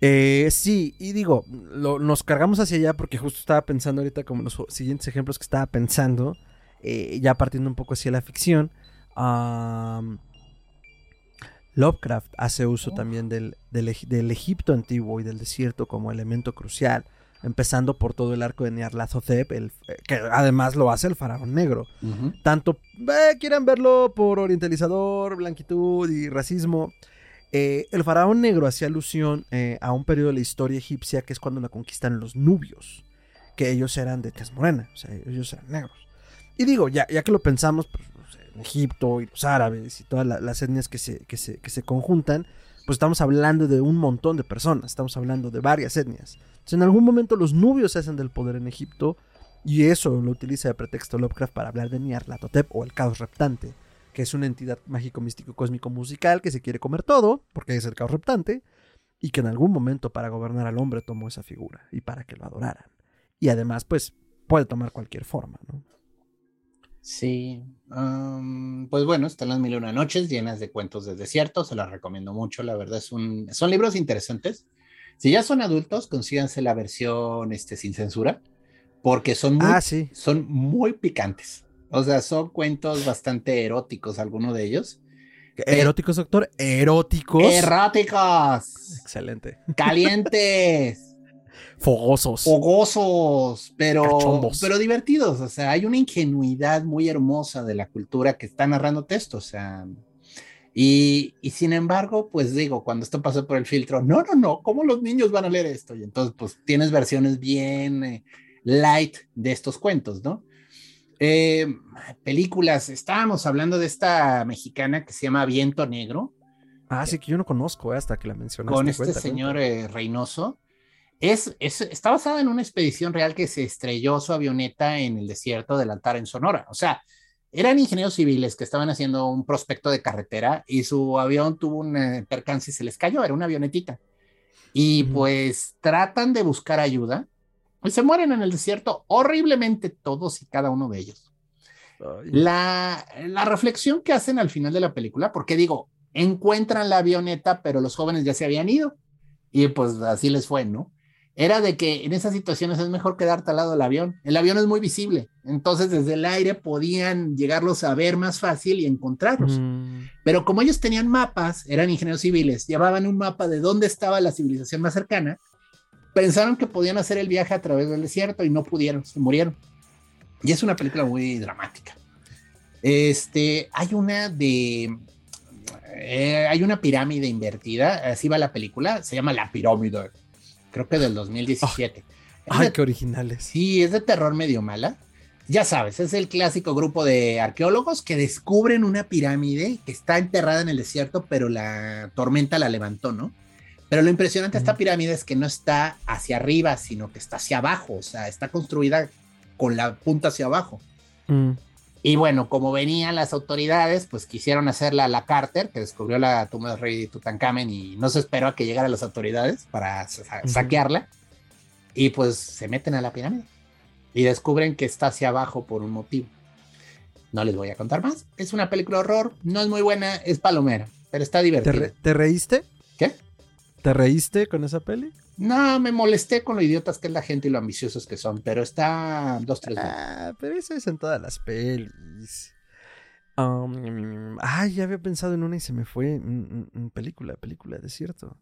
Eh, sí, y digo, nos cargamos hacia allá porque justo estaba pensando ahorita como los siguientes ejemplos que estaba pensando, eh, ya partiendo un poco hacia la ficción. Lovecraft hace uso también del, del, Egipto antiguo y del desierto como elemento crucial empezando por todo el arco de Nyarlathotep, el, eh, que además lo hace el faraón negro. Tanto eh, quieran verlo por orientalizador, blanquitud y racismo. Eh, el faraón negro hacía alusión a un periodo de la historia egipcia que es cuando la conquistan los nubios, que ellos eran de tez morena, o sea, ellos eran negros. Y digo, ya, ya que lo pensamos, pues, en Egipto y los árabes y todas las etnias que se, que se, que se conjuntan, pues estamos hablando de un montón de personas, estamos hablando de varias etnias en algún momento los nubios se hacen del poder en Egipto y eso lo utiliza de pretexto Lovecraft para hablar de Nyarlathotep o el caos reptante, que es una entidad mágico místico cósmico musical que se quiere comer todo, porque es el caos reptante, y que en algún momento para gobernar al hombre tomó esa figura y para que lo adoraran. Y además, pues, puede tomar cualquier forma, ¿no? Sí, pues bueno, están las mil y una noches llenas de cuentos de desierto, se las recomiendo mucho, la verdad es un, son libros interesantes. Si ya son adultos, consíganse la versión este, sin censura, porque son muy, ah, son muy picantes. O sea, son cuentos bastante eróticos, algunos de ellos. ¿Eróticos, doctor? ¿Eróticos? ¡Eróticos! Excelente. ¡Calientes! Fogosos. Fogosos, pero, pero divertidos. O sea, hay una ingenuidad muy hermosa de la cultura que está narrando texto. O sea, y, sin embargo, pues digo, cuando esto pasó por el filtro, no, no, no, ¿cómo los niños van a leer esto? Y entonces, pues tienes versiones bien eh, light de estos cuentos, ¿no? Eh, películas, estábamos hablando de esta mexicana que se llama Viento Negro. Ah, sí, que yo no conozco eh, hasta que la mencionaste. Con este señor Reynoso. Es, es, está basada en una expedición real que se estrelló su avioneta en el desierto del altar en Sonora. O sea, eran ingenieros civiles que estaban haciendo un prospecto de carretera y su avión tuvo un eh, percance y se les cayó, era una avionetita. Y pues tratan de buscar ayuda y se mueren en el desierto horriblemente todos y cada uno de ellos. La, la reflexión que hacen al final de la película, porque digo, encuentran la avioneta, pero los jóvenes ya se habían ido y pues así les fue, ¿no? Era de que en esas situaciones es mejor quedarte al lado del avión. El avión es muy visible, entonces desde el aire podían llegarlos a ver más fácil y encontrarlos. Mm. Pero como ellos tenían mapas, eran ingenieros civiles, llevaban un mapa de dónde estaba la civilización más cercana, pensaron que podían hacer el viaje a través del desierto y no pudieron, se murieron. Y es una película muy dramática. Este, hay una de. eh, hay una pirámide invertida, así va la película, se llama La Pirámide, creo que del 2017. Es Ay, de- qué originales. Sí, es de terror medio mala. Ya sabes, es el clásico grupo de arqueólogos que descubren una pirámide que está enterrada en el desierto, pero la tormenta la levantó, ¿no? Pero lo impresionante de esta pirámide es que no está hacia arriba, sino que está hacia abajo, o sea, está construida con la punta hacia abajo. Mm. Y bueno, como venían las autoridades, pues quisieron hacerla a la Carter, que descubrió la tumba del rey Tutankamen y no se esperó a que llegaran las autoridades para sa- saquearla. Y pues se meten a la pirámide y descubren que está hacia abajo por un motivo. No les voy a contar más. Es una película horror, no es muy buena, es palomera, pero está ¿Te, divertida. re- te reíste? ¿Qué? ¿Te reíste con esa peli? No, me molesté con lo idiotas que es la gente y lo ambiciosos que son, pero está dos, tres. veces. Ah, pero eso es en todas las pelis. Um, ay, ya había pensado en una y se me fue. Mm, mm, mm, película, película, desierto.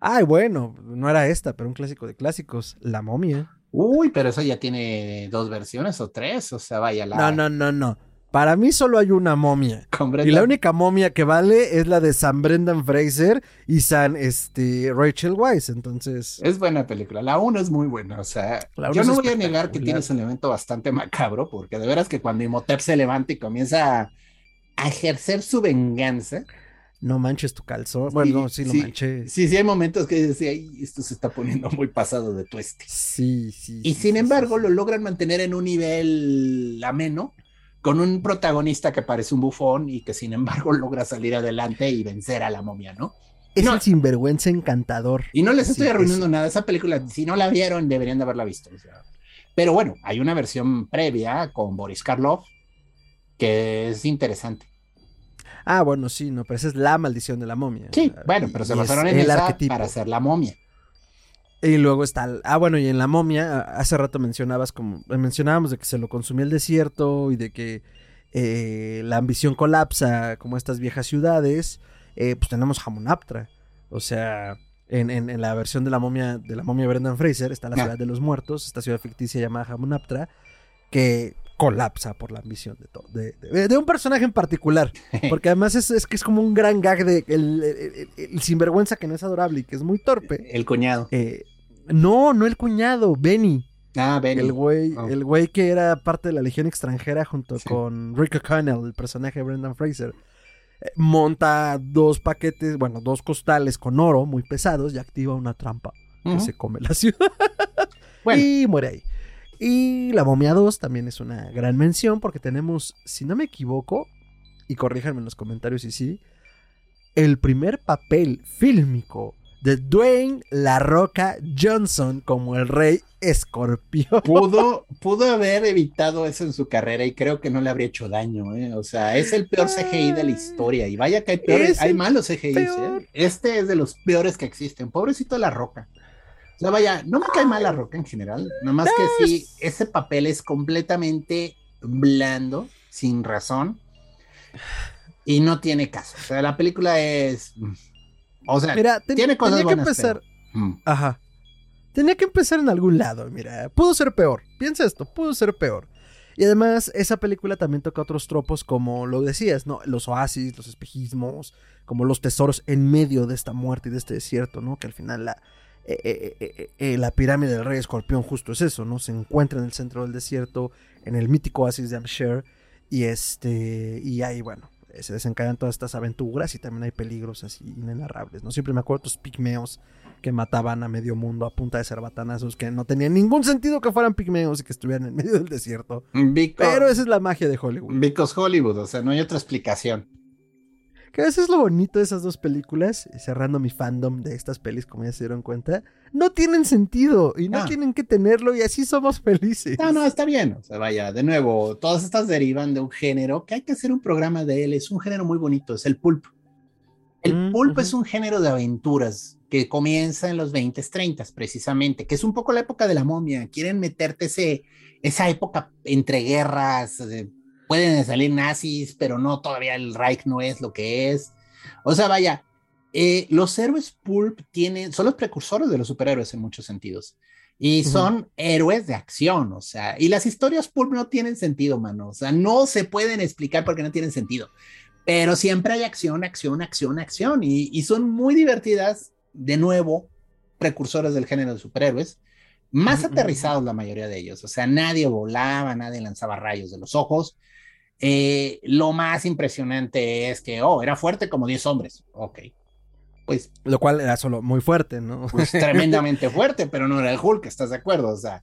Ay, bueno, no era esta, pero un clásico de clásicos. La momia. Uy, pero eso ya tiene dos versiones o tres, o sea, vaya la. No, no, no, no. Para mí solo hay una momia. Y la única momia que vale es la de San Brendan Fraser y San este, Rachel Weisz. Entonces, Es buena película. La 1 es muy buena. O sea, yo no voy a negar que tienes un elemento bastante macabro, porque de veras que cuando Imhotep se levanta y comienza a, a ejercer su venganza, no manches tu calzón. Bueno, no, sí lo sí, manché. sí, sí hay momentos que ay, esto se está poniendo muy pasado de tueste. Sí, sí. Y sí, sin sí, embargo, sí, lo logran mantener en un nivel ameno, con un protagonista que parece un bufón y que sin embargo logra salir adelante y vencer a la momia, ¿no? Es No. el sinvergüenza encantador. Y no les Sí, estoy arruinando nada. Esa película, si no la vieron, deberían de haberla visto. o sea. Pero bueno, hay una versión previa con Boris Karloff que es interesante. Ah, bueno, sí, no, pero esa es la maldición de la momia. Sí, bueno, pero se basaron en el esa arquetipo. para hacer la momia. Y luego está. el- Ah, bueno, y en la momia, a- hace rato mencionabas como. Mencionábamos de que se lo consumía el desierto y de que eh, la ambición colapsa como estas viejas ciudades. eh, pues tenemos Hamunaptra. O sea. En, en- en la versión de la momia de la momia Brendan Fraser está la Ah. ciudad de los muertos, esta ciudad ficticia llamada Hamunaptra, que colapsa por la ambición de, to- de, de- de un personaje en particular. Porque además es, es que es como un gran gag de el, el- el- el sinvergüenza que no es adorable y que es muy torpe. El cuñado. Eh, no, no el cuñado, Benny. Ah, Benny. El güey, Oh. el güey que era parte de la Legión extranjera junto Sí. con Rick O'Connell, el personaje de Brendan Fraser. Eh, monta dos paquetes, bueno, dos costales con oro muy pesados y activa una trampa que se come la ciudad Bueno, y muere ahí. Y la momia 2 también es una gran mención porque tenemos, si no me equivoco, y corríjanme en los comentarios si sí, el primer papel fílmico de Dwayne La Roca Johnson como el rey escorpión. pudo, pudo haber evitado eso en su carrera y creo que no le habría hecho daño, ¿eh? O sea, es el peor CGI de la historia. Y vaya que hay peores, Es hay malos CGI. ¿eh? Este es de los peores que existen. Pobrecito la roca. O sea, vaya, no me cae mal la roca en general. Nomás que sí, ese papel es completamente blando, sin razón. Y no tiene caso. O sea, la película es. O sea, Mira, ten- tiene cosas tenía que buenas, empezar. pero, mm, Ajá. Tenía que empezar en algún lado, mira. Pudo ser peor. Piensa esto, pudo ser peor. Y además, esa película también toca otros tropos, como lo decías, ¿no? Los oasis, los espejismos, como los tesoros en medio de esta muerte y de este desierto, ¿no? Que al final la, eh, eh, eh, la pirámide del rey escorpión justo es eso, ¿no? Se encuentra en el centro del desierto, en el mítico oasis de Amsher. Y este. Y ahí, bueno, se desencadenan todas estas aventuras y también hay peligros así inenarrables, ¿no? Siempre me acuerdo de estos pigmeos que mataban a medio mundo a punta de cerbatanazos que no tenían ningún sentido que fueran pigmeos y que estuvieran en medio del desierto. because, Pero esa es la magia de Hollywood. because Hollywood, o sea, no hay otra explicación. Que a veces lo bonito de esas dos películas, cerrando mi fandom de estas pelis, como ya se dieron cuenta, no tienen sentido y no Ah. tienen que tenerlo y así somos felices. No, no, está bien. O sea, vaya, de nuevo, todas estas derivan de un género que hay que hacer un programa de él. Es un género muy bonito, es el pulp. El Mm, pulp es un género de aventuras que comienza en los 20, 30 precisamente, que es un poco la época de la momia. Quieren meterte ese, esa época entre guerras. eh, pueden salir nazis, pero no, todavía el Reich no es lo que es. O sea, vaya, eh, los héroes pulp tienen, son los precursores de los superhéroes en muchos sentidos. Y son héroes de acción, o sea, y las historias pulp no tienen sentido, mano, o sea, no se pueden explicar porque no tienen sentido, pero siempre hay acción, acción, acción, acción, y, y son muy divertidas, de nuevo, precursores del género de superhéroes, más aterrizados la mayoría de ellos, o sea, nadie volaba, nadie lanzaba rayos de los ojos. Eh, lo más impresionante es que, oh, era fuerte como 10 hombres, ok, pues... Lo cual era solo muy fuerte, ¿no? Pues tremendamente fuerte, pero no era el Hulk, ¿estás de acuerdo? O sea...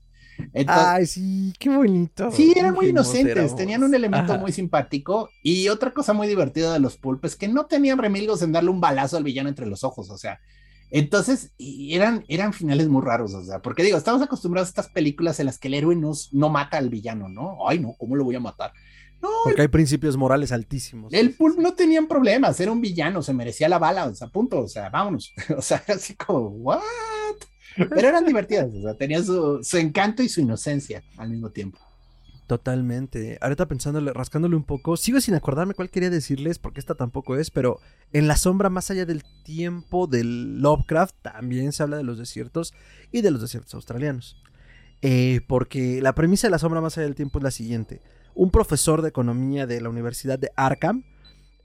Ay, sí, qué bonito. Sí, eran muy inocentes, tenían un elemento muy simpático y otra cosa muy divertida de los pulpes es que no tenían remilgos en darle un balazo al villano entre los ojos, o sea, entonces eran, eran finales muy raros, o sea, porque digo, estamos acostumbrados a estas películas en las que el héroe no, no mata al villano, ¿no? Ay, no, ¿cómo lo voy a matar? Porque hay principios morales altísimos. El Pulp no tenían problemas, era un villano, se merecía la bala, o sea, punto, o sea, vámonos. O sea, así como, ¿what? Pero eran divertidas, o sea, tenían su, encanto y su inocencia al mismo tiempo. Totalmente. Ahorita pensándole, rascándole un poco, sigo sin acordarme cuál quería decirles, porque esta tampoco es, pero en la sombra más allá del tiempo del Lovecraft también se habla de los desiertos y de los desiertos australianos. Eh, porque la premisa de la sombra más allá del tiempo es la siguiente un profesor de economía de la Universidad de Arkham,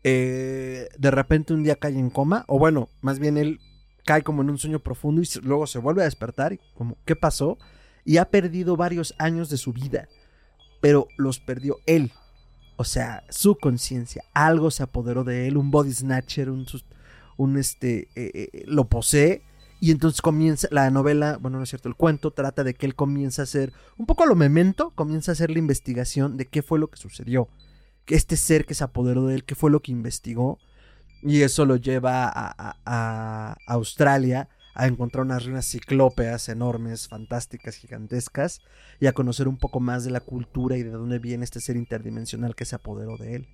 eh, de repente un día cae en coma, o bueno, más bien él cae como en un sueño profundo y luego se vuelve a despertar y como, ¿qué pasó? Y ha perdido varios años de su vida, pero los perdió él. O sea, su conciencia, algo se apoderó de él, un body snatcher, un, este, eh, eh, lo posee y entonces comienza la novela, bueno, no es cierto, el cuento trata de que él comienza a hacer, un poco a lo memento, comienza a hacer la investigación de qué fue lo que sucedió. Este ser que se apoderó de él, qué fue lo que investigó. Y eso lo lleva a, a Australia a encontrar unas ruinas ciclópeas enormes, fantásticas, gigantescas, y a conocer un poco más de la cultura y de dónde viene este ser interdimensional que se apoderó de él.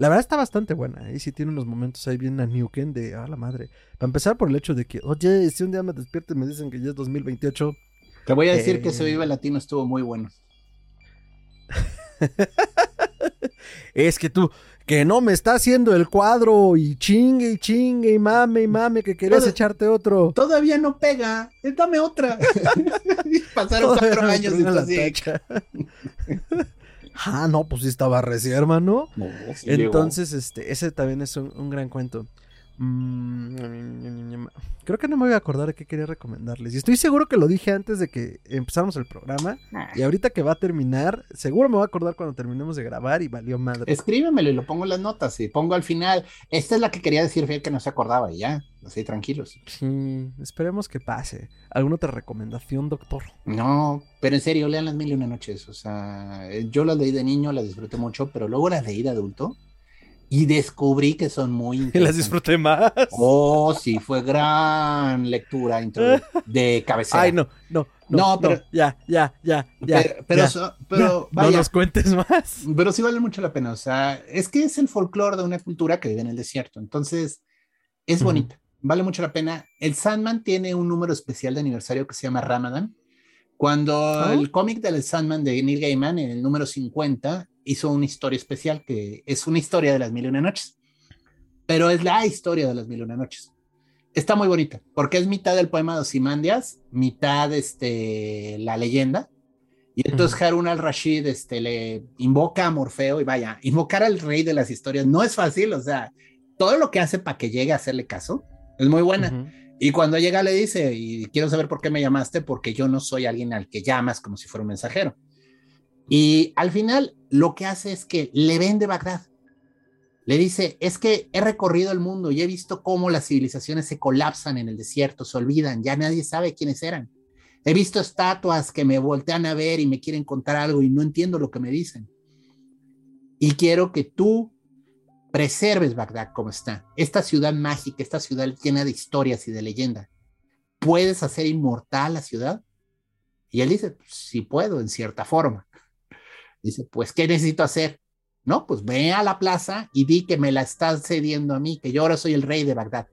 La verdad está bastante buena. Y ¿eh? sí tiene unos momentos ahí bien a Newken de, a la madre. Para empezar por el hecho de que, oye, si un día me despierto y me dicen que ya es 2028. Te voy a decir que ese eh, Vive Latino estuvo muy bueno. es que tú, que no me está haciendo el cuadro y chingue y chingue y mame y mame que querías echarte otro. Todavía no pega, eh, dame otra. Pasaron cuatro años y. Ah, no, pues sí estaba recién, hermano. Entonces, este, ese también es un, gran cuento. Mm, creo que no me voy a acordar de qué quería recomendarles. Y estoy seguro que lo dije antes de que empezáramos el programa. Y ahorita que va a terminar, seguro me voy a acordar cuando terminemos de grabar y valió madre. Escríbemelo y lo pongo en las notas y pongo al final. Esta es la que quería decir, que no se acordaba y ya. Así tranquilos. Sí, esperemos que pase. ¿Alguna otra recomendación, doctor? No, pero en serio, lean las mil y una noches. O sea, yo las leí de niño, las disfruté mucho, pero luego las leí de adulto y descubrí que son muy Y las disfruté más. Oh, sí, fue gran lectura de cabecera. Ay, no, no, no, pero ya, ya, ya, ya. Pero, pero, no nos cuentes más. Pero sí vale mucho la pena. O sea, es que es el folclore de una cultura que vive en el desierto. Entonces, es bonita. Vale mucho la pena. El Sandman tiene un número especial de aniversario que se llama Ramadan. Cuando ah. el cómic del Sandman de Neil Gaiman, en el número 50, hizo una historia especial que es una historia de las mil y una noches, pero es la historia de las mil y una noches. Está muy bonita, porque es mitad del poema de Osimandias, mitad este, la leyenda, y entonces Harun al-Rashid este, le invoca a Morfeo y vaya, invocar al rey de las historias no es fácil, o sea, todo lo que hace para que llegue a hacerle caso es muy buena. Y cuando llega le dice, y quiero saber por qué me llamaste, porque yo no soy alguien al que llamas como si fuera un mensajero. Y al final lo que hace es que le vende Bagdad. Le dice, es que he recorrido el mundo y he visto cómo las civilizaciones se colapsan en el desierto, se olvidan, ya nadie sabe quiénes eran. He visto estatuas que me voltean a ver y me quieren contar algo y no entiendo lo que me dicen. Y quiero que tú preserves Bagdad como está. Esta ciudad mágica, esta ciudad llena de historias y de leyenda. ¿Puedes hacer inmortal la ciudad? Y él dice, sí puedo, en cierta forma. Dice, pues, ¿qué necesito hacer? No, pues ve a la plaza y di que me la estás cediendo a mí, que yo ahora soy el rey de Bagdad.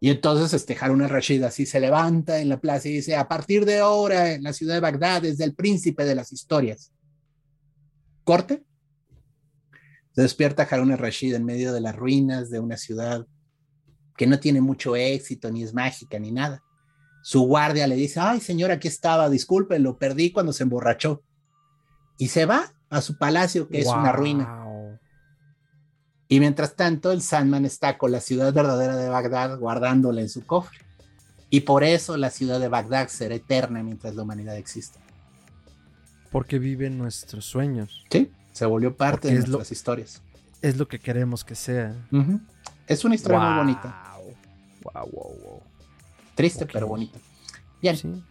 Y entonces este Harun al-Rashid así se levanta en la plaza y dice, a partir de ahora en la ciudad de Bagdad es el príncipe de las historias. Corte. Se despierta Harun al-Rashid en medio de las ruinas de una ciudad que no tiene mucho éxito, ni es mágica, ni nada. Su guardia le dice, ay señor, aquí estaba, disculpe, lo perdí cuando se emborrachó. Y se va a su palacio, que es una ruina. Y mientras tanto, el Sandman está con la ciudad verdadera de Bagdad guardándola en su cofre. Y por eso la ciudad de Bagdad será eterna mientras la humanidad exista. Porque vive en nuestros sueños. Sí, se volvió parte de nuestras historias. Es lo que queremos que sea. Es una historia muy bonita. Wow, wow, wow. Triste, pero bonita. Bien.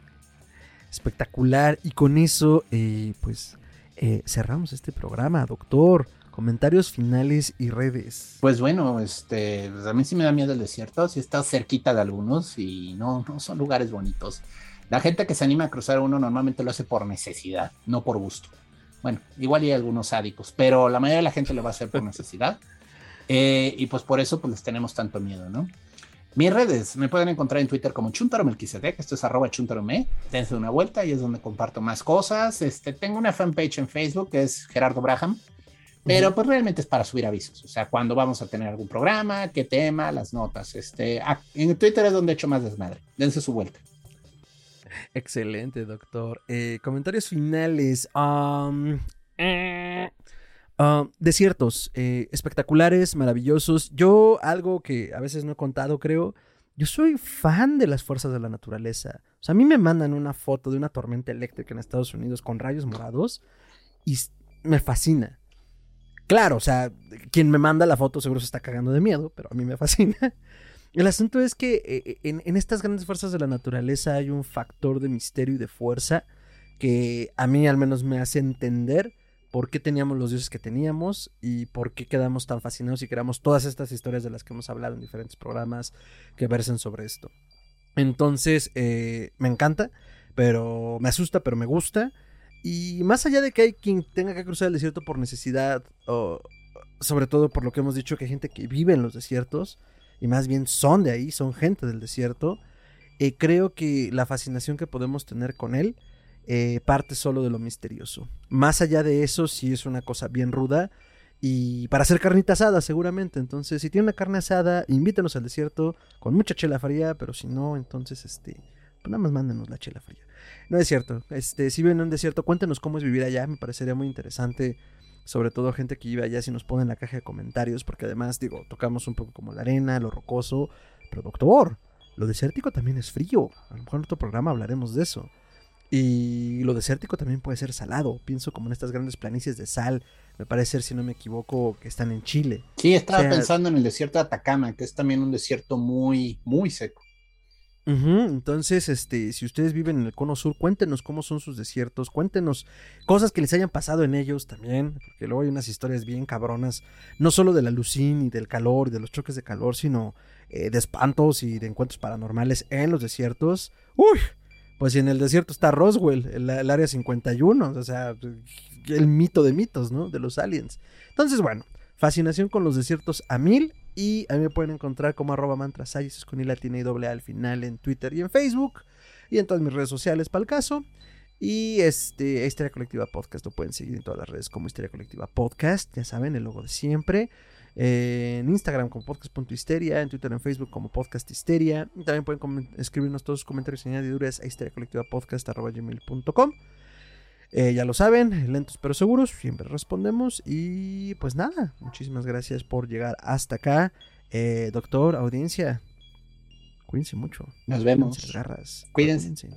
Espectacular. Y con eso, eh, pues, eh, cerramos este programa, doctor. Comentarios finales y redes. Pues bueno, este, pues, a mí sí me da miedo el desierto, sí está cerquita de algunos y no, no son lugares bonitos. La gente que se anima a cruzar uno normalmente lo hace por necesidad, no por gusto. Bueno, igual hay algunos sádicos, pero la mayoría de la gente lo va a hacer por necesidad. Eh, y pues por eso pues les tenemos tanto miedo, ¿no? Mis redes me pueden encontrar en Twitter como Chuntaro esto es arroba chuntarome, dense una vuelta y es donde comparto más cosas. Este, tengo una fanpage en Facebook que es Gerardo Braham, pero pues realmente es para subir avisos, o sea, cuando vamos a tener algún programa, qué tema, las notas. Este, en Twitter es donde he hecho más desmadre. Dense su vuelta. Excelente, doctor. Eh, comentarios finales. Eh, desiertos, eh, espectaculares, maravillosos. Yo, algo que a veces no he contado, creo. Yo soy fan de las fuerzas de la naturaleza. O sea, a mí me mandan una foto de una tormenta eléctrica en Estados Unidos con rayos morados y me fascina. Claro, o sea, quien me manda la foto seguro se está cagando de miedo, pero a mí me fascina. El asunto es que eh, eh, en, estas grandes fuerzas de la naturaleza hay un factor de misterio y de fuerza que a mí al menos me hace entender por qué teníamos los dioses que teníamos y por qué quedamos tan fascinados y creamos todas estas historias de las que hemos hablado en diferentes programas que versen sobre esto. Entonces, eh, me encanta, pero me asusta, pero me gusta. Y más allá de que hay quien tenga que cruzar el desierto por necesidad, o sobre todo por lo que hemos dicho, que hay gente que vive en los desiertos, y más bien son de ahí, son gente del desierto, eh, creo que la fascinación que podemos tener con él eh, parte solo de lo misterioso. Más allá de eso, sí es una cosa bien ruda. Y para hacer carnita asada, seguramente. Entonces, si tiene una carne asada, invítenos al desierto con mucha chela fría. Pero si no, entonces, este, pues nada más mándenos la chela fría. No es cierto. Este, si viven en un desierto, cuéntenos cómo es vivir allá. Me parecería muy interesante. Sobre todo gente que vive allá, si nos pone en la caja de comentarios. Porque además, digo, tocamos un poco como la arena, lo rocoso. Pero doctor, lo desértico también es frío. A lo mejor en otro programa hablaremos de eso. Y lo desértico también puede ser salado. Pienso como en estas grandes planicies de sal. Me parece, si no me equivoco, que están en Chile. Sí, estaba pensando en el desierto de Atacama, que es también un desierto muy, muy seco. Entonces, este, si ustedes viven en el cono sur, cuéntenos cómo son sus desiertos, cuéntenos cosas que les hayan pasado en ellos también, porque luego hay unas historias bien cabronas, no solo de la lucín y del calor y de los choques de calor, sino eh, de espantos y de encuentros paranormales en los desiertos. Uy, pues en el desierto está Roswell, el, el área 51, o sea, el mito de mitos, ¿no? De los aliens. Entonces, bueno, fascinación con los desiertos a mil y a mí me pueden encontrar como arroba mantrasayes con i latina y doble al final en Twitter y en Facebook. Y en todas mis redes sociales para el caso. Y este, Historia Colectiva Podcast lo pueden seguir en todas las redes como Historia Colectiva Podcast. Ya saben, el logo de siempre. En Instagram como podcast.histeria, en Twitter en Facebook como podcast histeria. Y también pueden escribirnos todos sus comentarios y añadiduras a historiacolectivapodcast.com. Eh, ya lo saben, lentos pero seguros, siempre respondemos. Y pues nada, muchísimas gracias por llegar hasta acá. Eh, doctor, audiencia, cuídense mucho. Nos vemos. Cuídense garras. Cuídense.